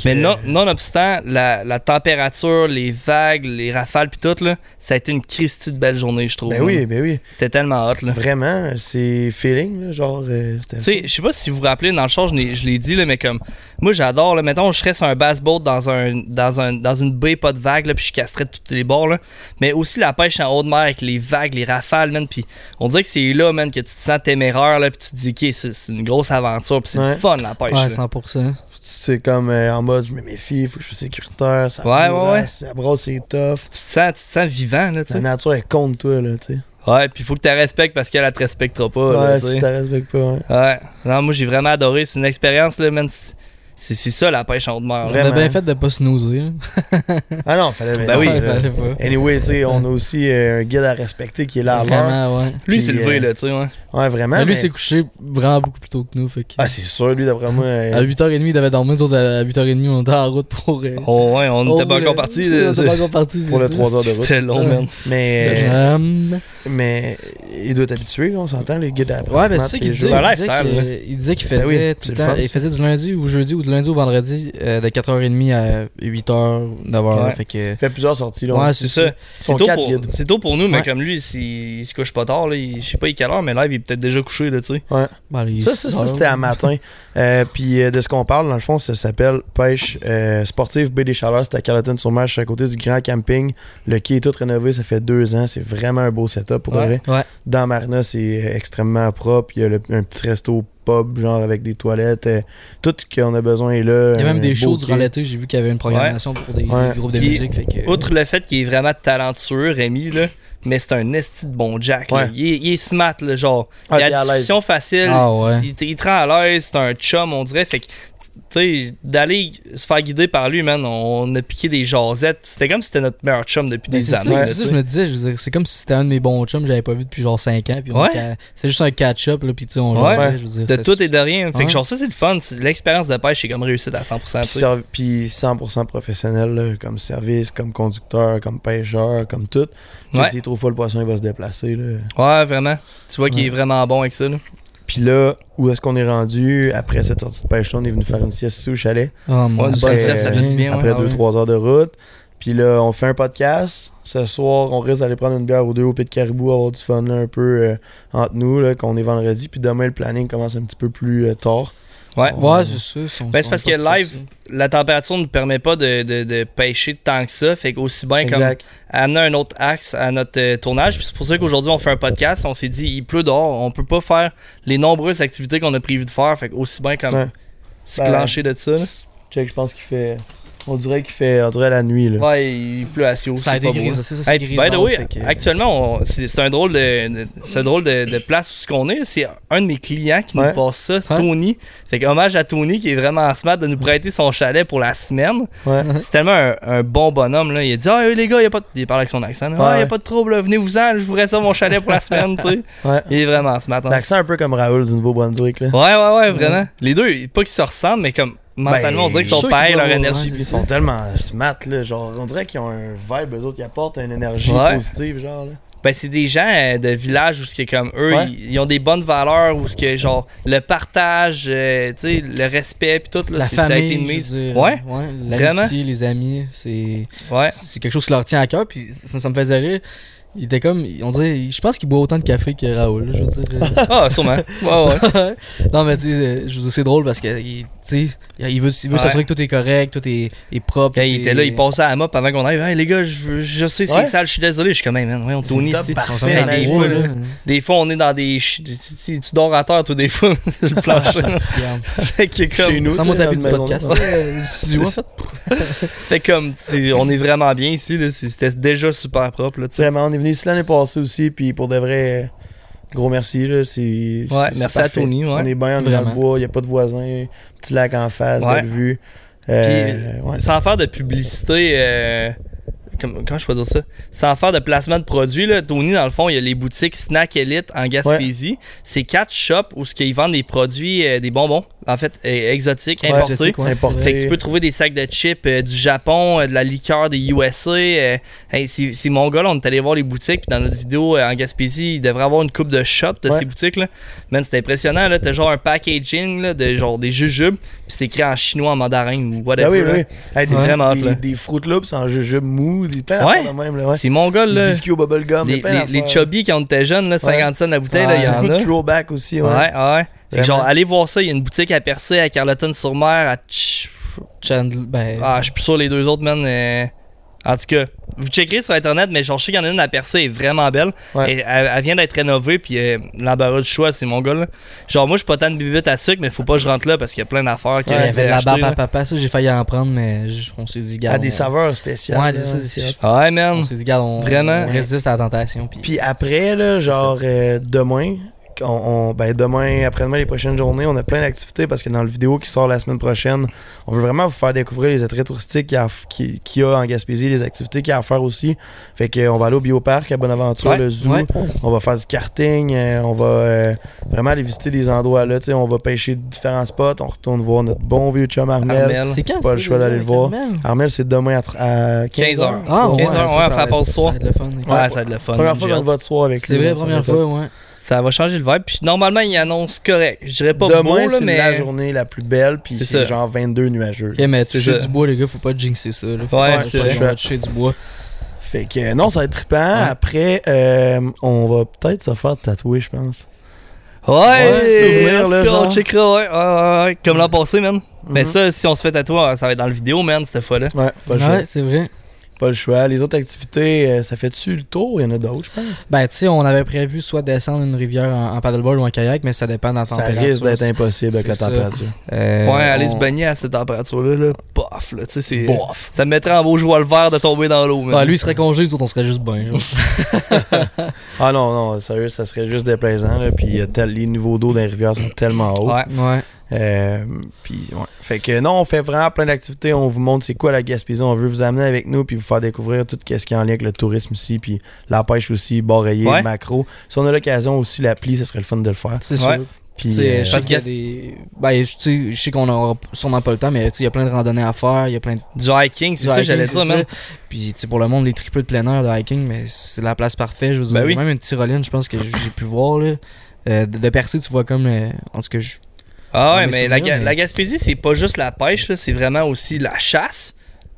Mais non, nonobstant, la, la température, les vagues, les rafales, puis tout, là, ça a été une Christie de belle journée, je trouve. Ben là. oui, ben oui. C'était tellement hot, là. Vraiment, c'est feeling, là, genre. euh, Tu sais, je sais pas si vous vous rappelez, dans le char, je l'ai- je l'ai dit, là, mais comme, moi j'adore, là, mettons, je serais sur un bass boat dans, un, dans, un, dans une baie, pas de vagues, là, puis je casserais de tous les bords, là. Mais aussi la pêche en haute mer avec les vagues, les rafales, man, puis on dirait que c'est là, man, que tu te sens téméraire, là, puis tu te dis, ok, c'est une grosse aventure, puis c'est Ouais. fun, la pêche, Ouais, là. 100%. C'est comme euh, en mode, je me méfie, faut que je sois sécuritaire. Ça Ouais, ouais, ouais. Ça brosse, c'est tough. Tu te sens, tu te sens vivant, là, tu La nature est contre toi, là, tu sais. Ouais, puis faut que tu la respectes parce qu'elle, elle te respectera pas, Ouais, tu si t'as respectes pas, ouais. Ouais. Non, moi, j'ai vraiment adoré. C'est une expérience, là. C'est- C'est c'est ça, la pêche en haute mer. là. On a bien fait de pas snoozer. là. Ah non, fallait. Ben oui. Ouais, euh, fallait pas. Anyway, tu sais, on a aussi euh, un guide à respecter qui est là. Vraiment, ouais. Lui, il Puis, s'est levé, euh, là, tu sais, ouais. Ouais, vraiment. Mais lui, mais- s'est couché vraiment beaucoup plus tôt que nous. Fait que... Ah, c'est sûr, lui, d'après moi. euh, à 8h30, il devait dormir. Nous autres, à 8h30, on était en route pour. euh, Oh, ouais, on était pas encore partis. [laughs] On était pas encore partis. Pour c'est le ça. 3 heures de route. C'était long, man. Mais, mais il doit être habitué, on s'entend, les guides à Ouais, ben c'est ça qu'il disait. C'est Il disait qu'il- Ben faisait oui, tout c'est le le temps. fun, Il ça. faisait du lundi au jeudi ou du lundi au vendredi euh, de 4h30 à 8h, 9h. Ouais. Fait que. Il fait plusieurs sorties, là. Ouais, C'est ça. C'est tôt, pour, guides. c'est tôt pour nous, mais Ouais. comme lui, s'il il se couche pas tard, là, il- je sais pas il quelle heure, mais live, il est peut-être déjà couché, là, tu sais. ben, les Ça, ça, ça, c'était à matin. Euh, puis euh, de ce qu'on parle, dans le fond, ça s'appelle pêche euh, sportive baie des Chaleurs. C'était à Carleton-sur-Mer, à côté du grand camping. Le quai est tout rénové, ça fait deux ans. C'est vraiment un beau setup pour de Ouais. vrai. Ouais. Dans Marina, c'est extrêmement propre. Il y a le- un petit resto pub, genre avec des toilettes. euh, tout ce qu'on a besoin est là. Il y a même des shows durant l'été. J'ai vu qu'il y avait une programmation pour des, Ouais. des groupes de Puis, musique. Fait que. Outre le fait qu'il est vraiment talentueux, Rémi, là, mais c'est un esti de bon Jack. là. Il, est, il est smart, là, genre. Ah, il a la discussion facile, Ah ouais. il, il te rend à l'aise, c'est un chum, on dirait. Fait que sais, d'aller se faire guider par lui, man, on a piqué des jasettes. C'était comme si c'était notre meilleur chum depuis Ben, des ça, années. là, ça, je me disais, je c'est comme si c'était un de mes bons chums que j'avais pas vu depuis genre 5 ans. Puis on Ouais. était- c'est juste un catch-up, là, puis tu sais, on Ouais. jouait, je veux dire. De tout et de rien. Fait Ouais. que genre, ça, c'est le fun. C'est- L'expérience de pêche, c'est comme réussite à 100%. Puis, tu sais. serv- puis 100% professionnel, là, comme service, comme conducteur, comme pêcheur, comme tout. S'il trouve pas le poisson, il va se déplacer. Là. Ouais, vraiment. Tu vois qu'il Ouais. est vraiment bon avec ça. Là. Puis là, où est-ce qu'on est rendu? Après cette sortie de pêche-là? On est venu faire une sieste ici au chalet. Oh, mon Ouais, bonne Après, sieste, ça fait du bien. Après Ah ouais. 2-3 heures de route. Puis là, on fait un podcast. Ce soir, on risque d'aller prendre une bière ou deux au Pied de Caribou, avoir du fun là, un peu euh, entre nous, là, qu'on est vendredi. Puis demain, le planning commence un petit peu plus euh, tard. Ouais. Ouais, c'est ça. Ben, c'est parce que live, la température ne permet pas de, de, de pêcher tant que ça. Fait qu'aussi bien comme amener un autre axe à notre euh, tournage. Puis c'est pour ça qu'aujourd'hui, on fait un podcast. On s'est dit, il pleut dehors. On peut pas faire les nombreuses activités qu'on a prévu de faire. Fait qu'aussi bien comme Ouais. se Ben, clencher de ça. là. Check, je pense qu'il fait. On dirait qu'il fait. On dirait la nuit. Là. Ouais, il pleut à Sio. Ça a c'est été pas beau, gris, là. ça, c'est Hey, puis, by the way, que- actuellement, c'est c'est un drôle de, de- c'est un drôle de, de place où ce qu'on est. C'est un de mes clients qui Ouais. nous passe ça, c'est Ouais. Tony. Fait que hommage à Tony qui est vraiment smart de nous prêter son chalet pour la semaine. Ouais. [laughs] C'est tellement un, un bon bonhomme là. Il a dit ah hey, les gars, il y a pas de... il parle avec son accent. là. Ah, Ouais. y a pas de trouble, là. venez-vous-en, je vous ça mon chalet pour la semaine, tu sais. [laughs] Ouais. Il est vraiment smart. hein. L'accent un peu comme Raoul du Nouveau-Brunswick. là. Ouais ouais ouais, vraiment. Les deux, pas qu'ils se ressemblent mais comme mentalement on dirait qu'ils sont pareils leur énergie. ouais, Ils sont tellement smart, là. Genre, on dirait qu'ils ont un vibe, eux autres, qui apportent une énergie Ouais. positive, genre. Là. Ben, c'est des gens euh, de village où ce qui est comme eux, Ouais. ils, ils ont des bonnes valeurs, où ce que genre le partage, euh, tu sais, le respect puis tout là, La c'est- ça a été famille, une mise. dire, Ouais? L'amitié, Vraiment? les amis, c'est Ouais. c'est quelque chose qui leur tient à cœur. Puis ça, ça me faisait rire. Il était comme, on dirait, je pense qu'il boit autant de café que Raoul. là, Je veux dire. [laughs] Ah, sûrement. Ouais ouais. [laughs] non, mais tu sais, euh, je veux dire, c'est drôle parce que il- sais, il veut, il veut Ouais. s'assurer que tout est correct, tout est, est propre. Il était là, il passait à la mop avant qu'on arrive. Hey les gars, je, veux- je sais c'est Ouais. sale, je suis désolé. Je suis comme hey, man, ouais, on ici. parfait, des, fois, là. là, des fois, on est dans des. Tu, tu- tu dors à terre, toi, des fois, [laughs] sur le plancher. Fait que comme. Chez nous, Sans tu mon sais, tapis dans du podcast. maison. du studio, en fait. Fait comme, on est vraiment bien ici. là. C'était déjà super propre. Là, tu sais. Vraiment, on est venu ici l'année passée aussi, puis pour de vrai, gros merci. Là, c'est, Ouais, merci à. Tony, ouais. On est bien, on est dans le bois, il n'y a pas de voisins, petit lac en face, Ouais. belle vue. Euh, sans faire de publicité, euh, comme- comment je peux dire ça? Sans faire de placement de produits, là, Tony, dans le fond, il y a les boutiques Snack Elite en Gaspésie. C'est quatre shops où qu'ils vendent des produits, euh, des bonbons, en fait, euh, exotiques, Ouais, exotiques, ouais. Importé. Fait que tu peux trouver des sacs de chips euh, du Japon, euh, de la liqueur des USA. euh, hey, c'est mon gars, là, on est allé voir les boutiques. Puis dans notre vidéo euh, en Gaspésie, il devrait avoir une coupe de shots de Ouais. ces boutiques-là. Man, c'était impressionnant. là. T'as genre un packaging là, de genre des jujubes. Puis c'est écrit en chinois, en mandarin ou whatever. Ah oui, là. oui. Hey, C'est vraiment des, hot, là. des Fruit Loops en jujube mou, des plein Ouais. même. Là. C'est mon gars, Des là. biscuits au bubblegum, Les, les, les chubby quand on était jeunes, là, 50 cents la bouteille, là, il y en a. de [laughs] throwback aussi, Ouais, ouais. ouais. Fait que genre, allez voir ça. Il y a une boutique à Percé, à Carleton-sur-Mer, à Tch- Chandler, ben. Ah, je suis plus sûr les deux autres, man. euh, En tout cas, vous checkerez sur internet, mais genre, je sais qu'il y en a une à percer, elle est vraiment belle. Ouais. Et elle, elle vient d'être rénovée, puis euh, l'embarras du choix, c'est mon gars, là. Genre, moi, je suis pas tant de bibite à sucre, mais faut pas que je rentre là parce qu'il y a plein d'affaires que il y avait la barbe à papa, ça j'ai failli en prendre, mais je- on s'est dit, À garde. des on- saveurs spéciales. Ouais, là, c'est- hot. Ouais, On man. s'est dit, garde, on, Vraiment. on résiste à la tentation. Puis, Puis après, là, genre euh, demain, on, on- ben demain, après-demain, les prochaines journées, on a plein d'activités parce que dans le vidéo qui sort la semaine prochaine, on veut vraiment vous faire découvrir les attraits touristiques qu'il y a, en Gaspésie, les activités qu'il y a à faire aussi. Fait que euh, on va aller au bioparc à Bonaventure, Ouais, le zoo, ouais. on va faire du karting, euh, on va euh, vraiment aller visiter des endroits là, tu sais, on va pêcher différents spots, on retourne voir notre bon vieux chum Armel. Armel. c'est quand Pas ça, le choix d'aller le voir. Armel, c'est demain à, tr- à 15 15 heures. heures. Ah, 15 ouais, heures, ça, ouais, va être- soir. Ça va être le fun. Ouais, ça va être le fun. Première fois qu'on va de soir avec C'est lui, vrai, ça va première fois, ouais. Ça va changer le vibe. Puis normalement, il annonce correct. Je dirais pas Demain, beau, là, c'est mais. la journée la plus belle, puis C'est genre 22 nuageux. Ok, mais ça. du bois, les gars, faut pas jinxer ça. Là. Faut Ouais, pas, c'est vrai. toucher du bois. Fait que non, ça va être trippant. Après, euh, on va peut-être se faire tatouer, je pense. Ouais, Ouais, souvenir, là, on genre. checkera, ouais, ouais, ouais, ouais, comme l'an passé, man. Mais Mhm. ça, si on se fait tatouer, ça va être dans le vidéo, man, cette fois-là. Ouais, pas. Ouais, c'est vrai. Pas le choix. Les autres activités, euh, ça fait-tu le tour? Il y en a d'autres, je pense. Ben, tu sais, on avait prévu soit descendre une rivière en, en paddleboard ou en kayak, mais ça dépend de la Ça température. risque d'être impossible avec la ça. température. Euh, ouais, aller on- se baigner à cette température-là, là, bof, là, tu sais. Ça me mettrait en beau joie le vert de tomber dans l'eau. Ah, lui, il serait congelé, nous autres, on serait juste genre. [laughs] Ah non, non, sérieux, ça serait juste déplaisant. Là, puis tel- les niveaux d'eau dans les rivières sont tellement hauts. Ouais. Ouais. Euh, puis, ouais. Fait que non, on fait vraiment plein d'activités. On vous montre c'est quoi la Gaspésie. On veut vous amener avec nous puis vous faire découvrir tout ce qui est en lien avec le tourisme ici, puis la pêche aussi, barreiller, Ouais. macro. Si on a l'occasion aussi, l'appli, ce serait le fun de le faire. C'est Ouais. sûr. Puis, euh, je sais parce qu'il y a que- des. Ben, je tu sais, je sais qu'on aura sûrement pas le temps, mais tu sais, il y a plein de randonnées à faire, il y a plein de. Du hiking, c'est ça, hiking, j'allais dire, ça. même. Puis, tu sais, pour le monde, les triples de plein air de hiking, mais c'est la place parfaite. Je veux Ben dire, oui. même une tyroline, je pense que j'ai pu voir, là. Euh, de, de percer, tu vois comme. euh, en tout cas, je. Ah ouais, mais la, mais- la Gaspésie, c'est pas juste la pêche, c'est vraiment aussi la chasse.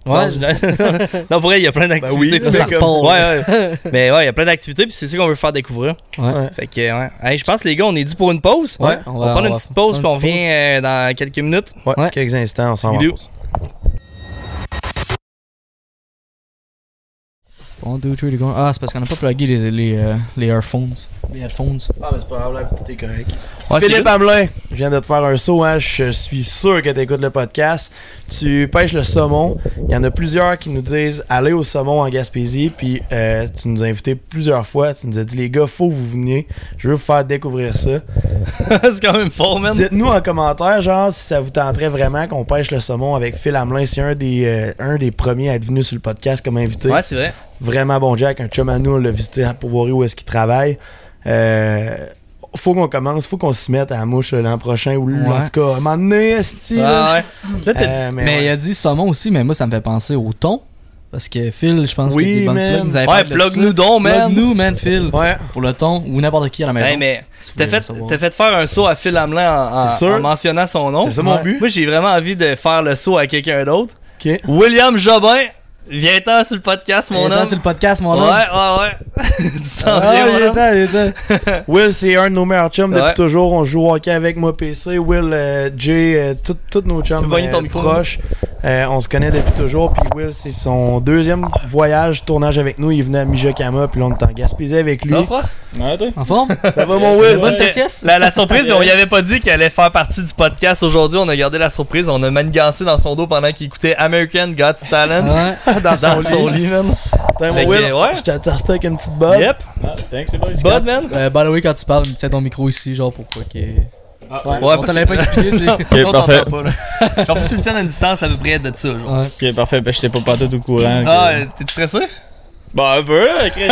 Ouais, [laughs] non, pour vrai, il y a plein d'activités. Ben oui, ça repart. Ouais, ouais. [laughs] mais ouais, il y a plein d'activités, puis c'est ça qu'on veut faire découvrir. Ouais. Ouais. Fait que, ouais. Hey, je pense, les gars, on est dû pour une pause. Ouais, On va, prendre une petite pause, puis on revient euh, dans quelques minutes. ouais, Ouais. quelques instants, on s'en va. Go. Ah, c'est parce qu'on a pas plugué les, les, euh, les earphones. Les headphones. Ah, mais c'est pas grave, là, tout est correct. Ouais, Philippe. Hamelin, je viens de te faire un saut, hein. je suis sûr que tu écoutes le podcast. Tu pêches le saumon. Il y en a plusieurs qui nous disent allez au saumon en Gaspésie, puis euh, tu nous as invités plusieurs fois. Tu nous as dit les gars, faut que vous veniez. Je veux vous faire découvrir ça. [laughs] c'est quand même fort, man. Dites-nous en commentaire, genre, si ça vous tenterait vraiment qu'on pêche le saumon avec Phil Hamelin. C'est un des, euh, un des premiers à être venu sur le podcast comme invité. Ouais, c'est vrai. Vraiment bon Jack, un chum à nous, on l'a visité pour voir où est-ce qu'il travaille. Euh, faut qu'on commence, faut qu'on s'y mette à la mouche l'an prochain ou Ouais. en tout cas, à un moment donné, esti, Ah là. ouais. Euh, mais Mais, ouais. il a dit saumon aussi, mais moi, ça me fait penser au thon. Parce que Phil, je pense Oui, a des bonnes plugs. nous avait Ouais, parlé de plug ça. nous donc, man. Nous, man, Phil. Ouais, Pour le thon ou n'importe qui à la maison. Hey, mais si t'as fait, t'as fait faire un saut à Phil Hamelin en, mentionnant son nom. c'est ça mon Ouais. but. Moi, j'ai vraiment envie de faire le saut à quelqu'un d'autre. Ok. William Jobin, viens-t'en sur le podcast, mon homme. C'est le podcast, mon Ouais, homme. ouais, ouais. [laughs] tu t'en Ah, viens, temps. [laughs] Will, c'est un de nos meilleurs chums depuis Ouais. toujours. On joue au hockey avec moi, PC. Will, euh, Jay, euh, tous nos chums euh, proches. Euh, on se connaît depuis toujours. Puis Will, c'est son deuxième voyage, tournage avec nous. Il venait à Mijokama, puis là, on est en Gaspésie avec lui. Ça va? Ouais? En forme? Ça va, mon Will? bonne? La, la surprise, on y avait pas dit qu'il allait faire partie du podcast aujourd'hui. On a gardé la surprise. On a manigancé dans son dos pendant qu'il écoutait American God's Talent. Ouais. [laughs] dans son Dans son lit. lit, man. Attends, mon Will, ouais. je t'ai testé avec une petite botte. Yep. Ah, thanks, c'est bon. Bud, man. Euh, by the way, quand tu parles, tiens ton micro ici, genre pour pas que. Ah, Ouais. Ouais, on te l'avait pas expliqué, c'est. [laughs] Ok, parfait. pas, là. Genre, faut que tu me tiennes à une distance à peu près de ça, genre. Ouais. Ok, parfait. Ben, j'étais pas partout au courant. que- Ah, euh, t'es-tu stressé? Bah, un peu, là. Chris.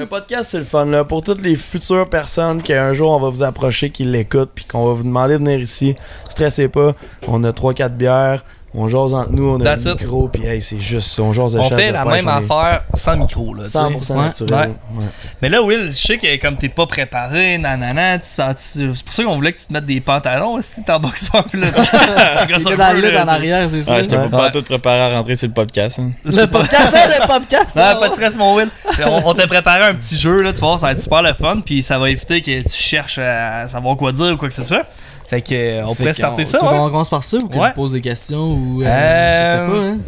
Un [laughs] podcast, c'est le fun. Là. Pour toutes les futures personnes qu'un jour on va vous approcher, qui l'écoutent, puis qu'on va vous demander de venir ici, stressez pas. On a 3-4 bières, on jase entre nous, on a That's un it. micro, puis hey, c'est juste ça. On jase de On chasse, fait de la pêche, même on est affaire sans micro, là. tu sais. 100% Ouais. naturel. Ouais. Mais là, Will, je sais que comme t'es pas préparé, nanana, tu sens. tu- C'est pour ça qu'on voulait que tu te mettes des pantalons si t'es en boxeur. Puis là, [laughs] un dans peu, le lit là, en arrière, c'est ça? Ouais, j'étais Ouais. pas partout préparé à rentrer sur le podcast. hein. Le podcast, hein, le [laughs] podcast! Ah, pas de stress, mon Will. On, on t'a préparé un petit jeu, là, tu vas voir, ça va être super le fun, puis ça va éviter que tu cherches à savoir quoi dire ou quoi que ce soit. Fait que, euh, on Fait pourrait starter on- ça, Tu ouais. qu'on commence par ça ou que Ouais. je pose des questions ou. Euh, Euh, Je sais pas, hein?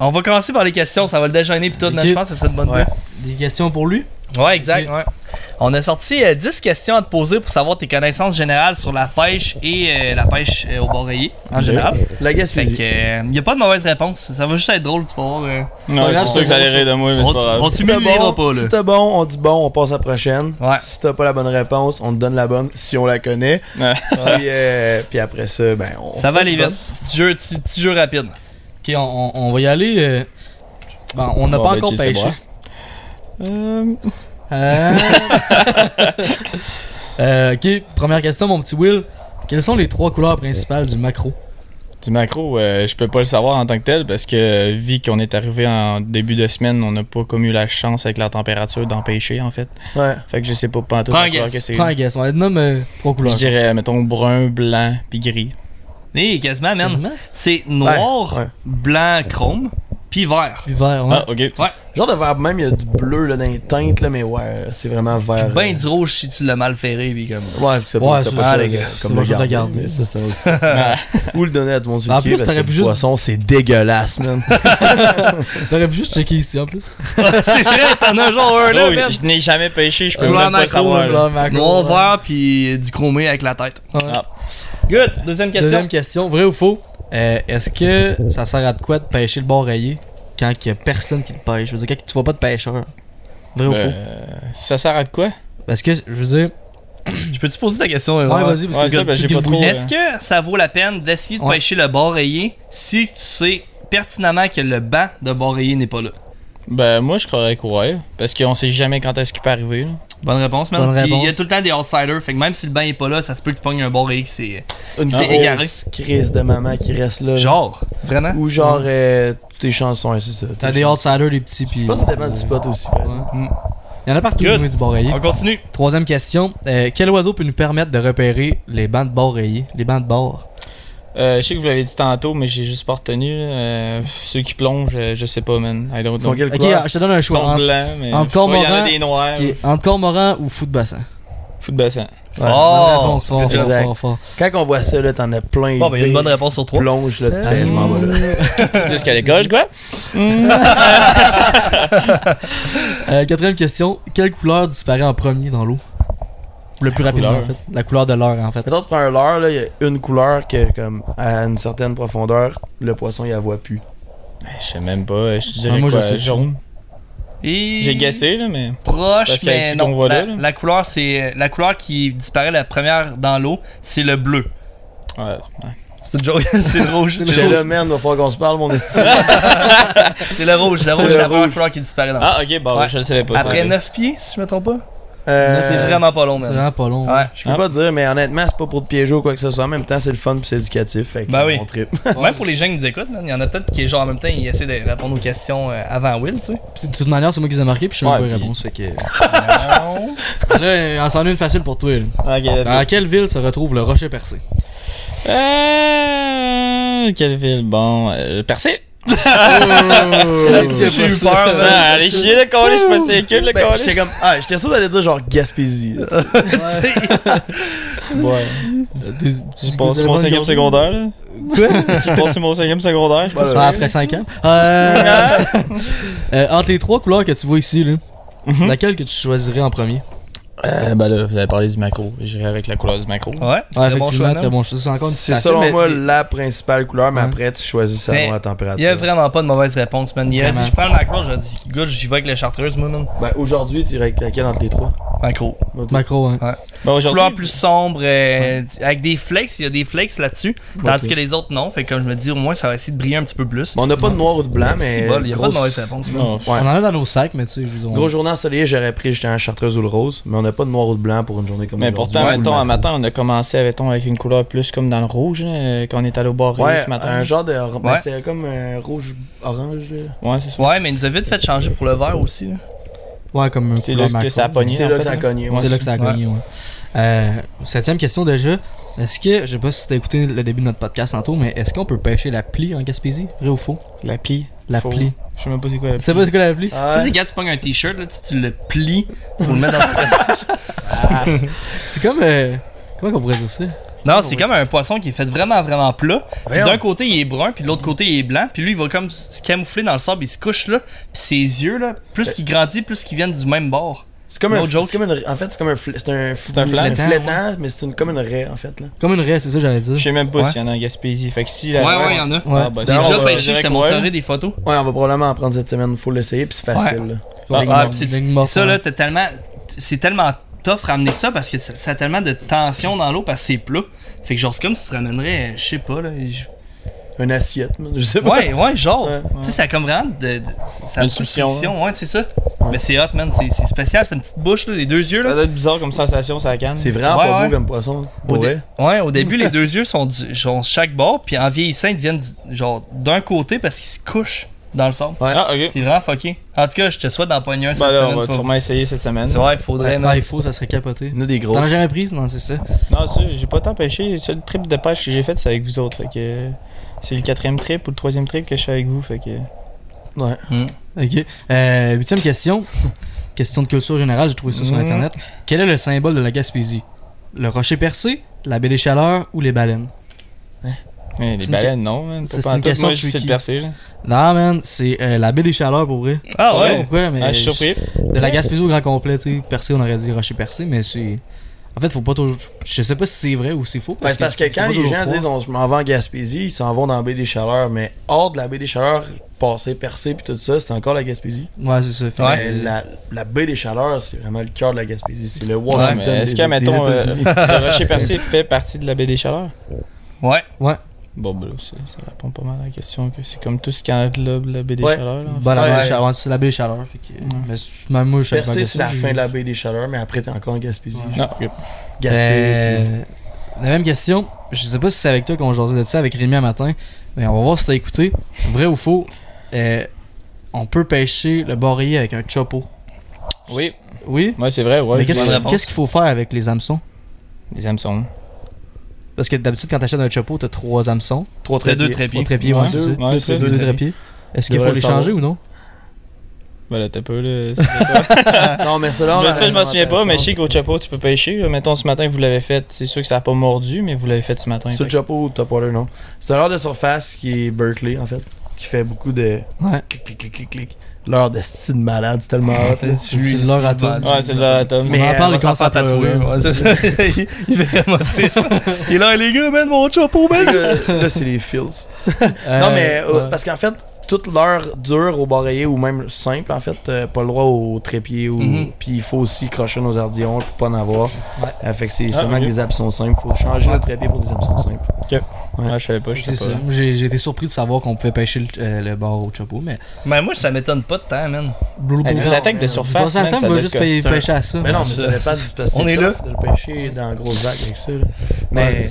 On va commencer par les questions, ça va le déjeuner, puis tout, mais Ok. je pense que ce serait une bonne Ouais. Des questions pour lui? Ouais, exact, ouais. On a sorti euh, 10 questions à te poser pour savoir tes connaissances générales sur la pêche et euh, la pêche euh, au boreiller, en général. La Fait Gaspésie. que, euh, y a pas de mauvaise réponse. Ça va juste être drôle, tu vas voir. euh. Non, pas grave, c'est sûr que ça allait rire de moi, mais On, c'est pas grave. on Si t'as t'humiliera bon, pas, là. si t'as bon, on dit bon, on passe à la prochaine. Ouais. Si t'as pas la bonne réponse, on te donne la bonne si on la connaît. Ouais. puis, euh, puis après ça, ben, on Ça fait va aller vite. Petit jeu, petit, petit jeu rapide. Ok, on, on- on va y aller. euh, Bon, on n'a Bon, pas ben, encore pêché. Euh, Euh... [laughs] euh, ok, première question, mon petit Will. Quelles sont les trois couleurs principales du macro? Du macro, euh, je peux pas le savoir en tant que tel parce que vu qu'on est arrivé en début de semaine, on n'a pas comme eu la chance avec la température d'en pêcher en fait. Ouais. Fait que je sais pas pas tout Prends un couleur guess. que c'est. Prends un guess, on va euh, trois Je couleurs. dirais, mettons, brun, blanc, puis gris. Et quasiment, man. Quasiment? C'est noir, ouais. blanc, chrome, puis vert. Puis vert, ouais. Ah, ok. Genre de vert même, il y a du bleu là, dans les teintes, là, mais ouais, c'est vraiment vert. Ben euh, du rouge si tu l'as mal ferré, puis comme. Ouais, puis ça Ouais, c'est pas ça, les gars. C'est comme le regarder. mais ça, ça aussi. [laughs] Ou le donner à tout le monde sur En le plus, parce t'aurais que pu le juste- poisson, c'est dégueulasse, man. [laughs] T'aurais pu juste checker ici en plus. [laughs] c'est vrai, t'en as genre un là, Oh, man. je n'ai jamais pêché, je peux même pas savoir. ouais. vert, puis du chromé avec la tête. Ouais. Ah. Good. Deuxième question. Deuxième question, vrai ou faux? Euh, Est-ce que ça sert à de quoi de pêcher le bord rayé quand il y a personne qui le pêche? Je veux dire, quand tu vois pas de pêcheur. Vrai ou faux? Euh, ça sert à de quoi? Parce que, je veux dire, [clears throat] Je peux-tu poser ta question? Ouais, vas-y, parce Ouais, que ben, j'ai pas trop, Est-ce que ça vaut la peine d'essayer de Ouais. pêcher le bord rayé si tu sais pertinemment que le banc de bord rayé n'est pas là? Ben, moi, je croirais que ouais. Parce qu'on sait jamais quand est-ce qu'il peut arriver. là. Bonne réponse, man. Bonne Puis il y a tout le temps des outsiders, fait que même si le banc est pas là, ça se peut que tu pognes un bord rayé qui c'est. Une grosse égaré. crise de maman qui reste là. Genre, vraiment? Ou genre, euh, tes chansons, c'est ça. T'as des outsiders, des petits, puis. Je pense que ça dépend du spot aussi. par exemple. Ouais. Il y en a partout Good. du bord rayé. On continue. Troisième question. Euh, quel oiseau peut nous permettre de repérer les bancs de bord rayés? Les bancs de bord. Euh, je sais que vous l'avez dit tantôt, mais j'ai juste pas retenu. Euh, ceux qui plongent, euh, je sais pas, man. I don't Ils sont know. quelle Ok, je te donne un Ils choix. sont Entre, blancs, mais. pas, Il y en a des noirs. cormoran ou de bassin? Foot bassin. Ouais. Oh! Fort, fort, fort. Quand on voit ça, là, t'en as plein. Bon, ben, il y a une bonne réponse sur trois. Plonge, là, tu fais, je m'en vais là. [laughs] C'est plus qu'à l'école, quoi. [laughs] Euh, quatrième question. Quelle couleur disparaît en premier dans l'eau? Le plus rapidement, couleur. en fait. La couleur de l'heure, en fait. Mettons, tu prends un leurre, là, il y a une couleur que, comme, à une certaine profondeur, le poisson, il la voit plus. Je sais même pas. Je dirais Ah, moi, je quoi, sais. jaune. Et... J'ai guessé, là, mais. Proche, Parce mais non. qu'on voit la, là, là. la couleur, c'est la couleur qui disparaît la première dans l'eau, c'est le bleu. Ouais. ouais. C'est joke, [laughs] c'est le rouge. C'est le rouge. man, va falloir qu'on se parle, mon [laughs] estime. C'est le rouge. Le rouge, le c'est la première rouge. couleur qui disparaît dans l'eau. Ah, ok, bon, Ouais. je le savais pas. Après ça. 9 pieds, si je me trompe pas. Euh, c'est vraiment pas long, C'est man. vraiment pas long. Ouais. Je peux pas dire, mais honnêtement, c'est pas pour te piéger ou quoi que ce soit. En même temps, c'est le fun pis c'est éducatif. Fait que Ben oui. on trippe. [laughs] Même pour les gens qui nous écoutent, man, il y en a peut-être qui, genre, en même temps, ils essaient de répondre aux questions euh, avant Will, tu sais. De toute manière, c'est moi qui les ai marqués, puis je sais même pas les réponses. Fait que. là, on s'en est une facile pour toi. là. Ok, let's go. Dans quelle ville se retrouve le rocher percé? Euh. Quelle ville? Bon, euh, Percé. J'ai eu peur, man. Ah, allez chier le collé, je suis pas sécule le Ben, collé. j'étais comme, ah, j'étais sûr d'aller dire genre Gaspésie. sais. Ouais. [laughs] J'ai passé mon cinquième secondaire, là. Quoi? J'ai passé mon cinquième secondaire. je pense. Après 5 ans. Euh, [laughs] euh, entre les trois couleurs que tu vois ici, là, Mhm. laquelle que tu choisirais en premier? Euh, ben là, vous avez parlé du macro. J'irai avec la couleur du macro. Ouais, Ouais, très bon choix, très bon choix. C'est encore selon mais- moi la principale couleur, mais Ouais. après, tu choisis selon Mais la température. Il y a vraiment pas de mauvaise réponse, man. Il a dit, Vraiment. je prends le macro, j'ai dit, good, j'y vais avec la chartreuse, moi, man. Ben, aujourd'hui, tu irais avec laquelle entre les trois? Macro. Macro, hein. Ben aujourd'hui. Couleur plus sombre, euh, avec des flakes, il y a des flakes là-dessus. Tandis que les autres, non. Fait que comme je me dis, au moins, ça va essayer de briller un petit peu plus. Bon, on n'a pas de noir ou de blanc, mais. Il y a pas de mauvaise réponse. Ouais. On en a dans nos sacs, mais tu sais, je on- Gros journée ensoleillé, j'aurais pris justement la chartreuse ou le rose, mais on n'a pas de noir ou de blanc pour une journée comme Mais aujourd'hui. pourtant, mettons, un matin, on a commencé mettons, avec une couleur plus comme dans le rouge, quand on est allé au bar Ouais, ce matin. un genre de. ben, Ouais. C'était comme un rouge-orange. là. Ouais, c'est ça. Ouais, mais il nous a vite fait changer pour le vert aussi. là. Ouais, comme un C'est là que ça a pogné. C'est là que ça a cogné. C'est ouais. là que ça a cogné, ouais. Euh, septième question déjà. Est-ce que, je sais pas si t'as écouté le début de notre podcast tantôt, mais est-ce qu'on peut pêcher la plie en Gaspésie? Vrai ou faux? La plie. La Faux. plie. Je sais même pas c'est quoi la Tu sais pas c'est quoi la plie? Ah, Tu sais, c'est quand tu pognes un t-shirt, là, tu, tu le plies pour le mettre dans [laughs] C'est comme. euh, comment qu'on pourrait dire ça? Non, c'est comme un poisson qui est fait vraiment, vraiment plat. D'un côté, il est brun, puis de l'autre côté, il est blanc. Puis lui, il va comme se camoufler dans le sable, il se couche là. Puis ses yeux, là, plus qu'il grandit, plus qu'ils viennent du même bord. C'est comme un. No comme une- en fait, c'est comme un. fl- C'est un. C'est un flétan, mais c'est une, comme une raie, en fait. là. Comme une raie, c'est ça que j'allais dire. Je sais même pas Ouais. s'il y en a en Gaspésie. Fait que si Ouais, la. ouais, il y en a. Ouais. Ah, bah, déjà on va- pêché, je te ouais. montrerai des photos. Ouais, on va probablement en prendre cette semaine, faut l'essayer, puis c'est facile. là. Ah, ah, Ça, là, ouais. t'as tellement. C'est tellement tough ramener ça parce que ça, ça a tellement de tension dans l'eau parce que c'est plat. Fait que genre, c'est comme si tu ramènerais, je sais pas, là. Une assiette, man, je sais pas. Ouais, ouais, genre. Ouais, Tu sais, ça a comme vraiment de. de- ça a Une succion, Ouais, c'est ça. Mais c'est hot, man. C'est c'est spécial, c'est une petite bouche, là, les deux yeux, là. Ça doit être bizarre comme sensation, ça canne. C'est vraiment Ouais, pas ouais. beau comme poisson. Au, ouais, au début, les [laughs] deux yeux sont, du, genre chaque bord, puis en vieillissant, ils deviennent du- genre d'un côté parce qu'ils se couchent dans le sable. Ouais. Ah, ok. C'est vraiment fucké. En tout cas, je te souhaite d'en pogner un cette Bah là, on semaine. va tu vas- sûrement essayer cette semaine. C'est vrai, il faudrait. Ouais, man. il faut, ça serait capoté. Il y en a des T'en as grosses. jamais prise Non, c'est ça. Non, ça, j'ai pas tant pêché. Le seul trip de pêche que j'ai fait, c'est avec vous autres. Fait que c'est le quatrième trip ou le troisième trip que je fais avec vous. Fait que. Ouais. Ok. Euh, huitième question. [laughs] question de culture générale, j'ai trouvé ça sur Mhm. internet. Quel est le symbole de la Gaspésie? Le rocher percé, la baie des chaleurs ou les baleines? Ouais, les baleines, non, man. c'est une question Moi, je sais tricky. le percer. là. Non, man, c'est euh, la baie des chaleurs pour vrai. Ah Je sais pas ouais? pourquoi, mais. Ah, je suis surpris. De la Gaspésie au grand complet, tu sais. Percé, on aurait dit rocher percé, mais c'est. En fait, faut pas toujours. Je sais pas si c'est vrai ou c'est faux. Ben, parce que quand les gens croire. disent on je m'en vais en Gaspésie, ils s'en vont dans la baie des Chaleurs, mais hors de la baie des Chaleurs, passer, percer puis tout ça, c'est encore la Gaspésie. Ouais, c'est ça. Ouais. la, la baie des Chaleurs, c'est vraiment le cœur de la Gaspésie. C'est le Ouais, Washington. est-ce que, mettons, euh, le rocher percé fait partie de la baie des Chaleurs? Ouais. Bon, ben là, ça, ça répond pas mal à la question que c'est comme tout ce qui englobe la baie des Ouais. Chaleurs. Là, en Bah, la Ouais. baie des chaleurs, c'est la baie des chaleurs. Fait que, mais c'est- même moi, je c'est la fin de la baie des Chaleurs, mais après, t'es encore en Gaspésie. Ouais. Non. Gaspé. Euh, la même question, je sais pas si c'est avec toi qu'on jasait de ça avec Rémi un matin, mais on va voir si t'as écouté. Vrai ou faux, euh, on peut pêcher le borélier avec un chopo. Oui, Oui? moi c'est vrai, ouais. mais qu'il qu'est-ce qu'il faut faire avec les hameçons? Les hameçons. Parce que d'habitude, quand t'achètes un chopo, t'as trois hameçons. Trois T'as deux trépieds. Trois trépieds. trépieds, ouais, Ouais, c'est ça. ouais, deux- c'est deux Deux trépieds. trépieds. Est-ce qu'il faut les le changer ou non? Ben là, t'as pas le. c'est pas- [laughs] Non, mais ça, là, Ben, ça, je m'en souviens pas, mais je sais qu'au chapeau, tu peux pêcher. là. Mettons, ce matin, vous l'avez fait. C'est sûr que ça a pas mordu, mais vous l'avez fait ce matin. Sur le chapeau ou top water, non. C'est l'heure de surface qui est Berkeley, en fait. Qui fait beaucoup de. Ouais. Clic, clic, clic, clic, clic. L'heure de style malade, c'est tellement hot. hein. C'est l'heure à toi. Ouais, c'est de la tome. Mais on en parle quand s'en ça [laughs] il est vraiment Il est là, les gars, man, mon chapeau, man. là, c'est les feels. Euh, non, mais euh, parce qu'en fait, toute l'heure dure au bareillé ou même simple, en fait, euh, pas le droit au trépied. ou Mhm. Puis il faut aussi crocher nos ardillons pour pas en avoir. Ouais. Euh, fait que c'est Ah, seulement ok. que des simples. faut changer le trépied pour des hameçons simples. Ouais, je savais pas, je sais pas. J'ai été surpris de savoir qu'on pouvait pêcher le, euh, le bar au chapeau, mais. Mais moi, ça m'étonne pas de temps, man. Eh, des Non, attaques de mais- surface. Pas on ça va juste un- pêcher à ça. Mais non, mais ça- dépend du [laughs] On est là. de le pêcher dans la grosse vague avec ça. Mais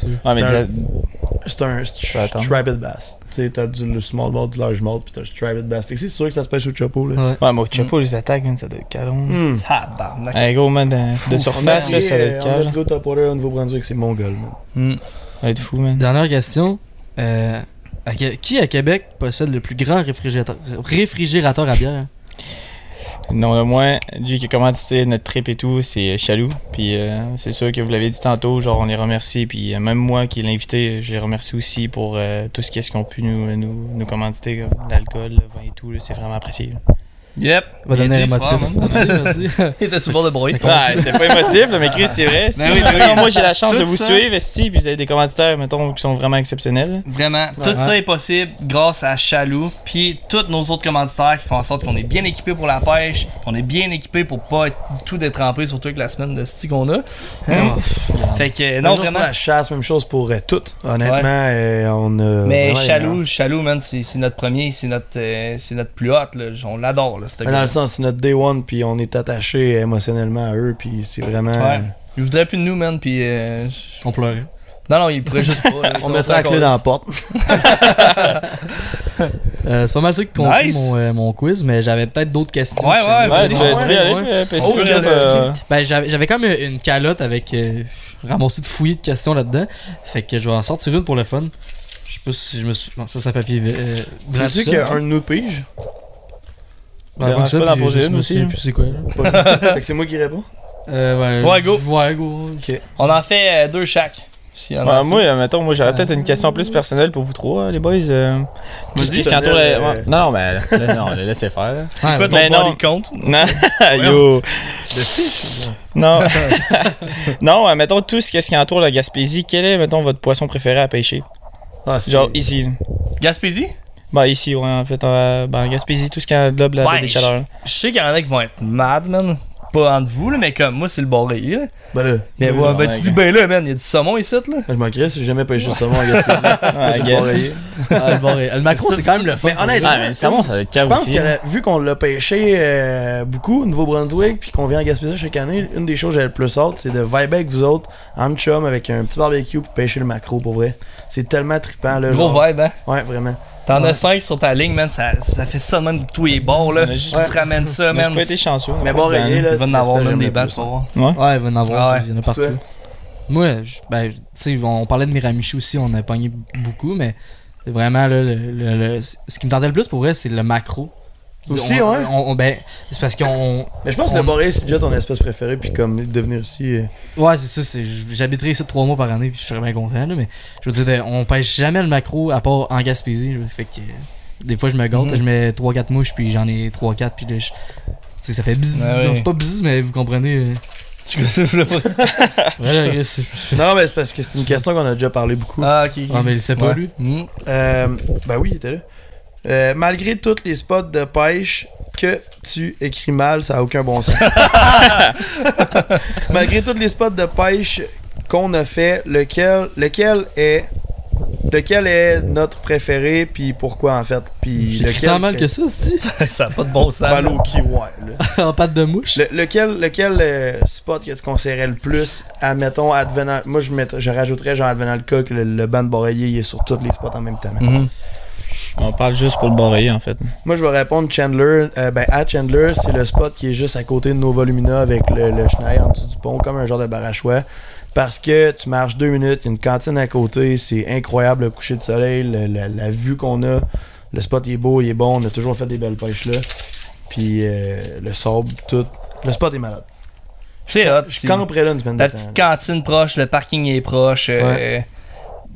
c'est un- striped bass. Tu sais, t'as du le small malt, du large malt, pis t'as le striped bass. Fait que c'est sûr que ça se pêche au chapeau. Là. Ouais. Ouais, mais au chapeau, les attaques, man, ça doit être calon. Tabarnak. Un gros man de, de surface, là, ça doit être On a calme. notre top water au Nouveau-Brunswick, c'est mongol, man. Ça va être fou, man. Dernière question. Euh, à qui à Québec possède le plus grand réfrigérateur, réfrigérateur à bière? Non, le moins, lui qui a commandité notre trip et tout, c'est Chaloux. Puis euh, c'est sûr que vous l'avez dit tantôt, genre on les remercie. Puis euh, même moi qui l'ai invité, je les remercie aussi pour euh, tout ce qu'ils ont pu nous, nous, nous commanditer, l'alcool, le vin et tout. C'est vraiment apprécié. Yep. Va Il donner un motif. Merci, merci. [laughs] Il était super de bruit. Ouais, c'était pas émotif, mais Chris, c'est vrai. Si, Ben oui, ben mettons, moi j'ai la chance Tout de vous ça. suivre, si, puis vous avez des commentaires, mettons, qui sont vraiment exceptionnels. Vraiment, tout ça est possible grâce à Chaloux, puis tous nos autres commanditaires qui font en sorte qu'on est bien équipé pour la pêche, qu'on est bien équipé pour pas être tout détrempé, surtout avec la semaine de sti qu'on a. Hein? [laughs] Fait que, non, Même chose vraiment. pour la chasse, même chose pour euh, tout. Honnêtement, euh, on a. Mais Chaloux. Chaloux, man, c'est notre premier, c'est notre, euh, c'est notre plus hot, là. On l'adore, là, Mais gars. dans le sens, c'est notre day one, puis on est attaché émotionnellement à eux, puis c'est vraiment. Ouais. Il voudrait plus de nous, man, puis. euh, On pleurait. Non, non, il pourrait juste pas. là, [laughs] tu On mettrait la clé dans la porte. [laughs] Euh, c'est pas mal ça qui conclut Nice. mon, euh, mon quiz, mais j'avais peut-être d'autres questions. Ouais, ouais, vas-y. tu peux, tu peux y aller, ouais. euh, Ben, j'avais même une calotte avec euh, ramassé de fouillis de questions là-dedans. Fait que je vais en sortir une pour le fun. Je sais pas si je me suis. Non, ça c'est un papier. Euh, tout seul. qu'un de nous pige? Ben, dérange ça, pas d'en puis poser une aussi, plus c'est quoi. là. [laughs] Fait que c'est moi qui réponds? Euh, ouais. Ouais, go. Ouais, go. On en fait euh, deux chaque. s'il y en a Ouais, assez. moi, euh, mettons, moi j'aurais peut-être une question plus personnelle pour vous trois, les boys. euh, tout ce qui Vas-y, entoure euh, ouais. Non, non, mais [laughs] là, non, laissez faire. là. C'est quoi ton Mais non. body count? [laughs] Non, yo. Non. non, euh, mettons tout ce qui entoure la Gaspésie. Quel est, mettons, votre poisson préféré à pêcher? Ah, c'est- Genre ici. Gaspésie? Bah, ici, ouais, en fait, euh, ben, en Gaspésie, tout ce qui englobe la Ouais, des je- chaleurs. Je sais qu'il y en a qui vont être mad, man. Pas entre vous, là, mais comme moi, c'est le barré, là. Ben là, Mais ouais, ben tu dis, ben là, man, il y a du saumon ici, là. je m'en crée si j'ai jamais pêché le saumon à Gaspésie. [laughs] Ouais, C'est I le barreillé. Ah, le, macro, c'est quand même le fun. Mais honnêtement, le salmon, ça doit être Je pense aussi. que hein. vu qu'on l'a pêché euh, beaucoup au Nouveau-Brunswick, puis qu'on vient en Gaspésie chaque année, une des choses que j'ai le plus hâte, c'est de vibe avec vous autres, en chum, avec un petit barbecue, puis pêcher le macro pour vrai. C'est tellement trippant, là. Gros genre. vibe, hein. Ouais, vraiment. T'en Ouais. as 5 sur ta ligne, man. Ça, ça fait ça, man, de tous les bords, là. Tu te ramènes ça, Mais j'ai man. pas été chanceux. Mais bon, là, Il va en avoir même des le tu vas voir. Ouais, il va en avoir. Ah ouais. Il y en a partout. Moi, je- ben, tu sais, on parlait de Miramichi aussi, on a pogné beaucoup, mais c'est vraiment là, le, le- le- ce qui me tentait le plus pour vrai, c'est le macro. Aussi, On- ouais. on- on- ben, c'est parce qu'on. Mais je pense que On- le barreillé, c'est déjà ton espèce préférée, puis comme devenir ici. euh, Ouais, c'est ça. c'est- J'habiterais ici trois mois par année, puis je serais bien content, là, mais je veux dire, on pêche jamais le macro à part en Gaspésie. là, fait que euh, des fois, je me gâte, Mhm. je mets 3-4 mouches, puis j'en ai 3-4, puis là, je- tu sais, ça fait bzzz. Ouais, ouais. C'est pas bzzz, mais vous comprenez. euh, [laughs] Non, mais c'est parce que c'est une question qu'on a déjà parlé beaucoup. Ah, ok. ok. Ah, mais il sait pas, Ouais. lui. Hmm. Euh, ben oui, il était là. Euh, malgré tous les spots de pêche que tu écris mal, ça a aucun bon sens. [laughs] malgré tous les spots de pêche qu'on a fait, lequel, lequel est lequel est notre préféré puis pourquoi en fait? Puis écrit tant mal que ça, c'est [laughs] ça a pas de bon sens. Low-key, ouais, là. En pâte de mouche. Le- lequel lequel euh, spot que tu conseillerais le plus admettons advenant moi je mettrais- je rajouterais genre advenant le cas que le, le banc de Boreiller il est sur tous les spots en même temps mettons. On parle juste pour le barrer, en fait. Moi, je vais répondre Chandler. Euh, ben, à Chandler, c'est le spot qui est juste à côté de Nova Lumina avec le, le Schneider en dessous du pont, comme un genre de barachois. Parce que tu marches deux minutes, il y a une cantine à côté, c'est incroyable le coucher de soleil, le- la, la vue qu'on a. Le spot il est beau, il est bon, on a toujours fait des belles pêches là. Puis euh, le sable, tout. Le spot est malade. C'est hot. Je camperais là une semaine La de temps. petite cantine proche, le parking est proche. euh,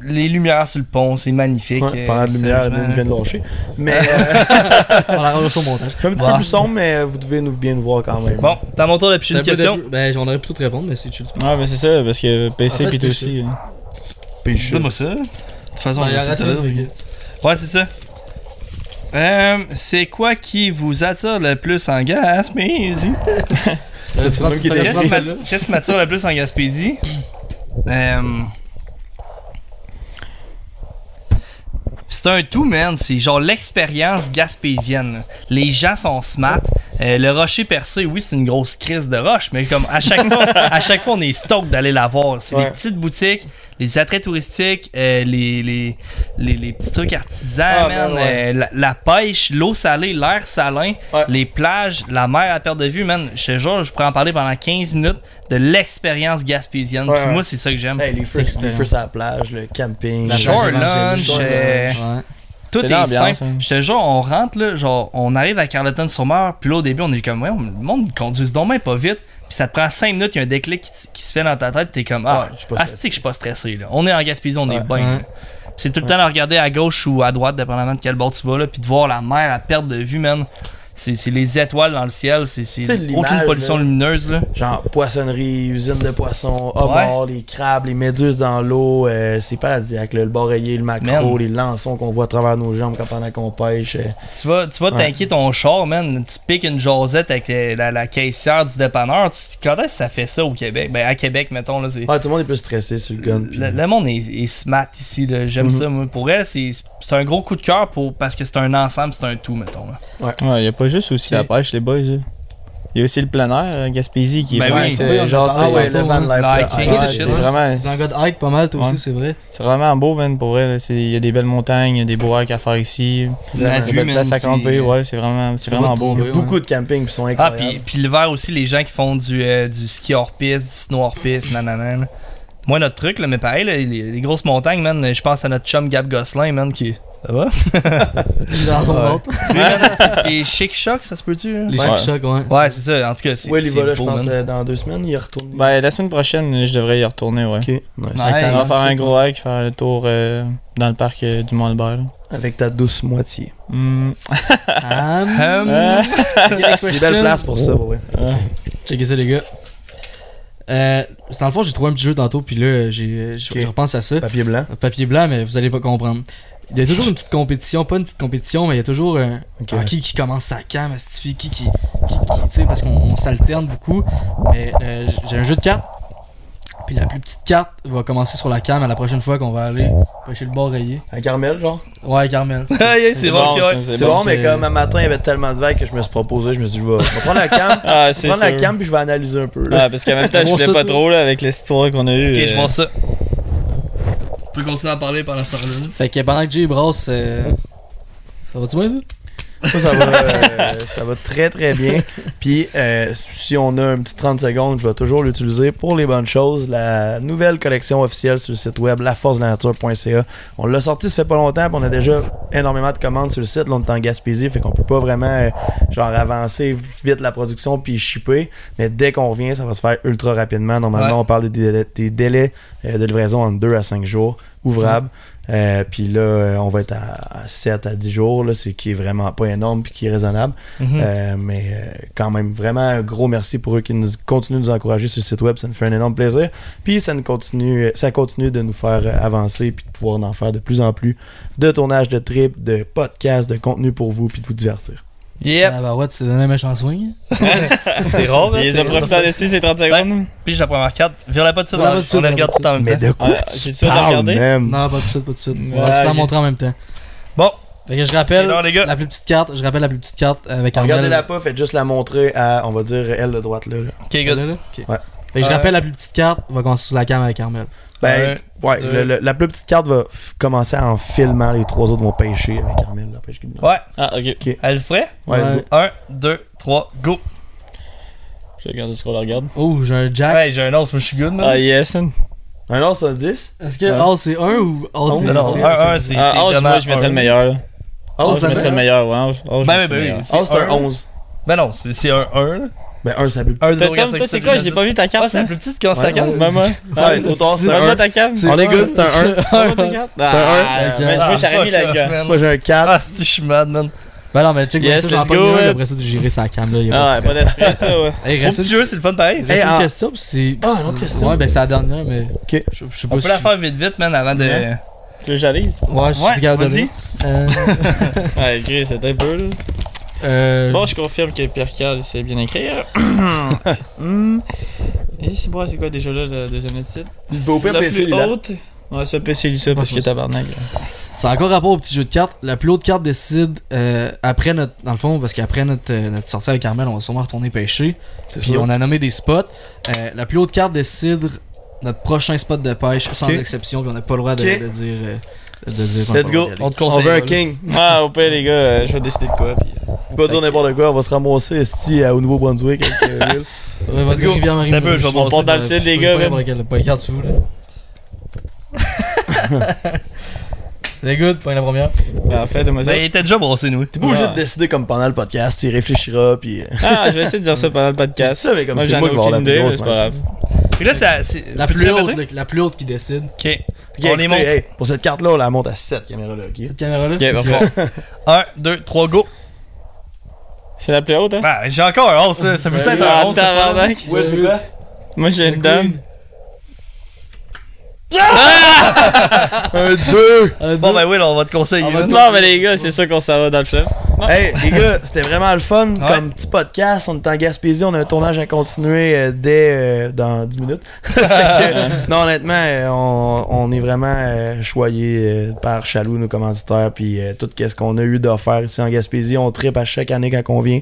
les lumières sur le pont, c'est magnifique. Ouais, euh, pendant de lumière, sérieusement. il vient de lâcher. Mais euh, [laughs] On la rajoute au montage. fait un petit Ouais. peu plus sombre, mais vous devez nous, bien nous voir quand même. Bon, t'as mon tour de picher une de- question? Ben, j'en aurais plutôt te répondre, mais c'est chill. Ouais, mais c'est ça, parce que PC En fait, pis toi c'est aussi. hein. Péché. Donne-moi ça. De toute façon, Ben, on il y a va Ouais, c'est ça. Euh, c'est quoi qui vous attire le plus en Gaspésie? Qu'est-ce qui m'attire le plus en Gaspésie? Euh, C'est un tout, man. C'est genre l'expérience gaspésienne. Les gens sont smart. Euh, le rocher percé, oui, c'est une grosse crise de roche, mais comme à chaque fois, [laughs] à chaque fois on est stoked d'aller la voir. C'est Ouais. les petites boutiques, les attraits touristiques, euh, les, les, les, les petits trucs artisans, Ah, man. man, ouais. euh, la, la pêche, l'eau salée, l'air salin, Ouais. les plages, la mer à perte de vue, man. Je te jure, je pourrais en parler pendant 15 minutes de l'expérience gaspésienne. Ouais, Puis ouais. moi, c'est ça que j'aime. Hey, les feux, sur la plage, le camping. La Short plage lunch, euh. Tout est simple. hein. Je te jure, on rentre, là, genre, on arrive à Carleton-sur-Mer, puis là, au début, on est comme, ouais, le monde, ils conduisent donc même pas vite. Puis ça te prend 5 minutes, il y a un déclic qui, se fait dans ta tête, t'es comme, ah, Ouais, je suis pas ah, stressé. c'est que je suis pas stressé, là. On est en Gaspésie, on est bien. Puis C'est tout le temps de regarder à gauche ou à droite, dépendamment de quel bord tu vas, là, puis de voir la mer à perte de vue, man. C'est c'est les étoiles dans le ciel, c'est aucune pollution là. lumineuse, là. Genre poissonnerie, usine de poissons, homards, les crabes, les méduses dans l'eau. euh, c'est paradisiaque. là. Le boreiller, le macro, Man. les lançons qu'on voit à travers nos jambes quand pendant qu'on pêche. euh. Tu vas, tu vas Ouais. tanker ton char, man. Tu piques une jasette avec euh, la, la caissière du dépanneur. Tu- Quand est-ce que ça fait ça au Québec? Ben, à Québec, mettons, là, c'est. Ouais, tout le monde est plus stressé sur le gun. Le, le monde est, est smart ici, là. j'aime Mhm. ça. Moi. Pour elle, c'est c'est un gros coup de cœur pour, parce que c'est un ensemble, c'est un tout, mettons. là. Ouais, y a pas juste aussi la pêche, les boys. là. Y a aussi le plein air, à Gaspésie, qui est Ben vraiment, oui. genre, c'est Ah ouais, le van hein. life. Ah, tout ouais, c'est- vraiment, C'est un gars de hike pas mal, toi Ouais. aussi, c'est vrai. c'est vraiment beau, man, pour elle. Il y a des belles montagnes, y a des beaux hikes à faire ici. La vue, man, places à camper, ouais, c'est vraiment, c'est vraiment beau Il y a Ouais, beaucoup de campings qui sont Ah, incroyables. puis, puis l'hiver aussi, les gens qui font du, euh, du ski hors piste, du snow hors piste, nanana. Là. Moi, notre truc, là, mais pareil, là, les, les grosses montagnes, man, je pense à notre chum Gab Gosselin, man, qui. Ça va? [laughs] Dans son Ouais. ventre. Lui, man, c'est- chic choc, ça se peut-tu? hein? Les Ouais. chic ouais. Ouais, c'est ça. En tout cas, c'est. Ouais, il va là, je pense, euh, dans deux semaines, il retourne. Ben, la semaine prochaine, je devrais y retourner, ouais. Ok, nice. Ouais. On va faire un gros hike, faire le tour euh, dans le parc euh, du Mont-Albert. Avec ta douce moitié. Hum, C'est une belle place pour ça, vrai. Checkez ça, les gars. Euh, dans le fond, j'ai trouvé un petit jeu tantôt, puis là, j'ai, je repense à ça. Papier blanc. Papier blanc, mais vous allez pas comprendre. Il y a toujours une petite compétition, pas une petite compétition, mais il y a toujours un, qui qui commence sa cam, qui qui qui, qui, qui tu sais, parce qu'on on s'alterne beaucoup. Mais euh, j'ai un jeu de cartes, puis la plus petite carte va commencer sur la cam à la prochaine fois qu'on va aller pêcher le bord rayé. À Carmel, genre? Ouais, Carmel. [laughs] Ah, yeah, c'est bon. C'est bon, bon. mais que- comme un matin, il y avait tellement de vagues que je me suis proposé, je me suis dit, je vais, je vais prendre la cam. [laughs] Ah, je vais prendre la cam, puis je vais analyser un peu. Là. Ah, parce qu'en même temps, [laughs] je voulais pas trop là, avec l'histoire qu'on a eue. Ok, euh, je pense ça. On peut continuer à parler pendant ce temps-là. Fait que pendant que Jay brasse, euh, ça va-tu bien, toi? Ça, ça va, euh, ça va très très bien. Puis euh, si on a un petit 30 secondes, je vais toujours l'utiliser pour les bonnes choses. La nouvelle collection officielle sur le site web laforcedelanature.ca. On l'a sorti ça fait pas longtemps, puis on a déjà énormément de commandes sur le site. Là, on est en Gaspésie, fait qu'on peut pas vraiment euh, genre avancer vite la production puis shipper. Mais dès qu'on revient, ça va se faire ultra rapidement. Normalement, Ouais. on parle des délais, des délais, euh, de livraison en 2 à 5 jours ouvrables. Euh, puis là, euh, on va être à, à 7 à 10 jours, là, c'est qui est vraiment pas énorme puis qui est raisonnable. Mhm. Euh, mais euh, quand même, vraiment un gros merci pour eux qui nous continuent de nous encourager sur le site web. Ça nous fait un énorme plaisir. Puis ça nous continue, ça continue de nous faire euh, avancer puis de pouvoir en faire de plus en plus de tournage de trip, de podcasts, de contenu pour vous puis de vous divertir. Yep. Ah bah ouais, tu t'es donné un méchant swing. C'est rare, Il les a profité en esti ces 30 secondes. Puis la première carte, vire-la pas de suite, Vire-la on, pas de suite, on la regarde tout en même Mais temps. de quoi Ah, tu j'ai-tu ça de parles, regarder? même? Non, pas tout de suite, pas tout de suite. On va tout en montrer en même temps. Bon, Fait que je c'est rappelle l'heure, les gars. la plus petite carte. Je rappelle la plus petite carte avec. Regardez-la pas, faites juste la montrer à, on va dire, elle de droite là. là. Ok, good. là, là? Ok. Ouais. Fait que je rappelle la plus petite carte. On va commencer sur la cam avec Armel. Ben, ouais, le- le- la plus petite carte va f- commencer en filmant, les trois autres vont pêcher avec Armel, la pêche qui. Ouais, Ah, ok. êtes-vous prêts? Ouais, let's Ouais. go. 1, 2, 3, go. Je vais regarder ce qu'on la regarde. Oh, j'ai un jack. Ouais, j'ai un os, moi je suis good, man. Ah, yes. Un os, ça 10 Est-ce que Ouais. C'est 1 ou A c'est Non, non, c'est- 1, 1, c'est Ah, c'est Os, vraiment moi, je mettrais un. le meilleur. là. Je c'est mettrais le meilleur, ouais. Os, Os, je Ben, mettrais ben, le ben, meilleur. oui. c'est Os, c'est un un. 11. Ben non, c'est c'est un 1. là. Ben, 1, c'est la plus petite. Un, Tom, toi, c'est quoi? J'ai pas vu ta Ah, carte. c'est la hein? plus petite quand ça Ouais, carte. moi. Ouais, trop tard, c'est un 1. ta carte. C'est On est un. good, c'est un 1. Même moi ta carte. un Ah, un. mais Ah, moi, j'aurais mis la gueule. Moi, j'ai un 4. Ah, si je suis mad, man. Ben non, mais check Yes, let's go, man. Après ça, tu gérer sa cam là. y a Ah, pas pas de stress. ça, ouais. Hey, reste petit jeu, c'est le fun pareil. Hey, une ah. question, c'est. Ah, une autre question. Ouais, ben c'est la dernière, mais. Ok. Je, sais pas On peut la faire vite vite, man, avant de. Ouais. Tu veux que j'arrive? Ouais, je suis Ouais, capable de vas-y. Euh, Ouais, Chris, c'est un peu, là. Euh, Bon, je confirme que Pierre Carl sait bien écrire. [coughs] [coughs] Hmm. Et c'est bon, c'est quoi déjà là, le deuxième titre? Au pire, La PC, plus haute? Ouais, ça PC parce que tabarnak. là. C'est encore rapport au petit jeu de cartes. La plus haute carte décide euh, après notre. Dans le fond, parce qu'après notre, euh, notre sortie avec Carmel, on va sûrement retourner pêcher. Puis sûr. on a nommé des spots. Euh, la plus haute carte décide notre prochain spot de pêche sans exception. Puis on n'a pas le droit de, dire. euh, de dire qu'on Let's go. On te On conseille. veut un king. Ah, au pire, les gars, euh, je vais décider de quoi. Puis, euh, Pas dire n'importe quoi, on va se ramasser esti au Nouveau-Brunswick avec euh, Will. Ouais, vas-y, go. Rivière Marie. T'as peu, je vais dans le sud, les gars, cartes sous, là. [laughs] C'est good, pas la première. ben, en fait, de moi ça. Ben, il était déjà brossé, nous. T'es pas obligé Ouais. de décider comme pendant le podcast, tu y réfléchiras, puis. euh, Ah, je vais essayer de dire ça pendant le [laughs] podcast. Sais, mais comme Moi, c'est moi qui vais avoir la plus grosse, c'est pas grave. Puis là, ça- c'est. La plus haute, la plus haute qui décide. Ok. On les monte. hey, pour cette carte-là, on la monte à 7 caméras là, ok? Cette caméra-là? Ok, va fort. 1, 2, 3, go. C'est la plus haute, hein? Ah, j'ai encore un 11, ça. Ça peut être Ah, un 11. ça. tabarnak. Ouais, c'est quoi? Moi, j'ai une dame. [laughs] Un 2! Bon, ben oui, là, on va te conseiller. On va là. te- Non, mais les gars, c'est sûr qu'on s'en va dans le fleuve. Hey, les gars, c'était vraiment le fun comme petit podcast. On est en Gaspésie, on a un tournage à continuer euh, dès euh, dans 10 minutes. [laughs] Que, non, honnêtement, euh, on, on est vraiment euh, choyé euh, par Chaloux, nos commanditaires, puis tout ce qu'on a eu d'offert ici en Gaspésie. On tripe à chaque année quand on vient.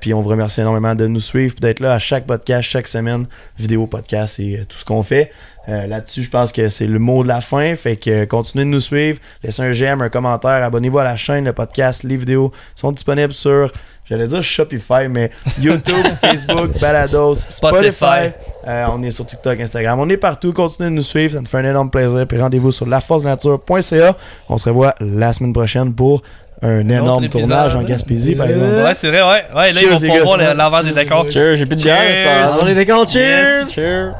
Puis on vous remercie énormément de nous suivre, d'être là à chaque podcast, chaque semaine, vidéo, podcast et tout ce qu'on fait. Euh, Là-dessus, je pense que c'est le mot de la fin. Fait que euh, continuez de nous suivre. Laissez un j'aime, un commentaire. Abonnez-vous à la chaîne, le podcast, les vidéos sont disponibles sur, j'allais dire Shopify, mais YouTube, [laughs] Facebook, Balados, Spotify. Spotify. Euh, on est sur TikTok, Instagram. On est partout. Continuez de nous suivre. Ça nous fait un énorme plaisir. Puis rendez-vous sur laforcenature.ca. On se revoit la semaine prochaine pour un énorme tournage en Gaspésie, par exemple. Ouais, c'est vrai, ouais. Ouais, là, Cheers, ils vont pouvoir l'envers des décors. Cheers, j'ai plus de bière. On est d'accord, cheers! Cheers.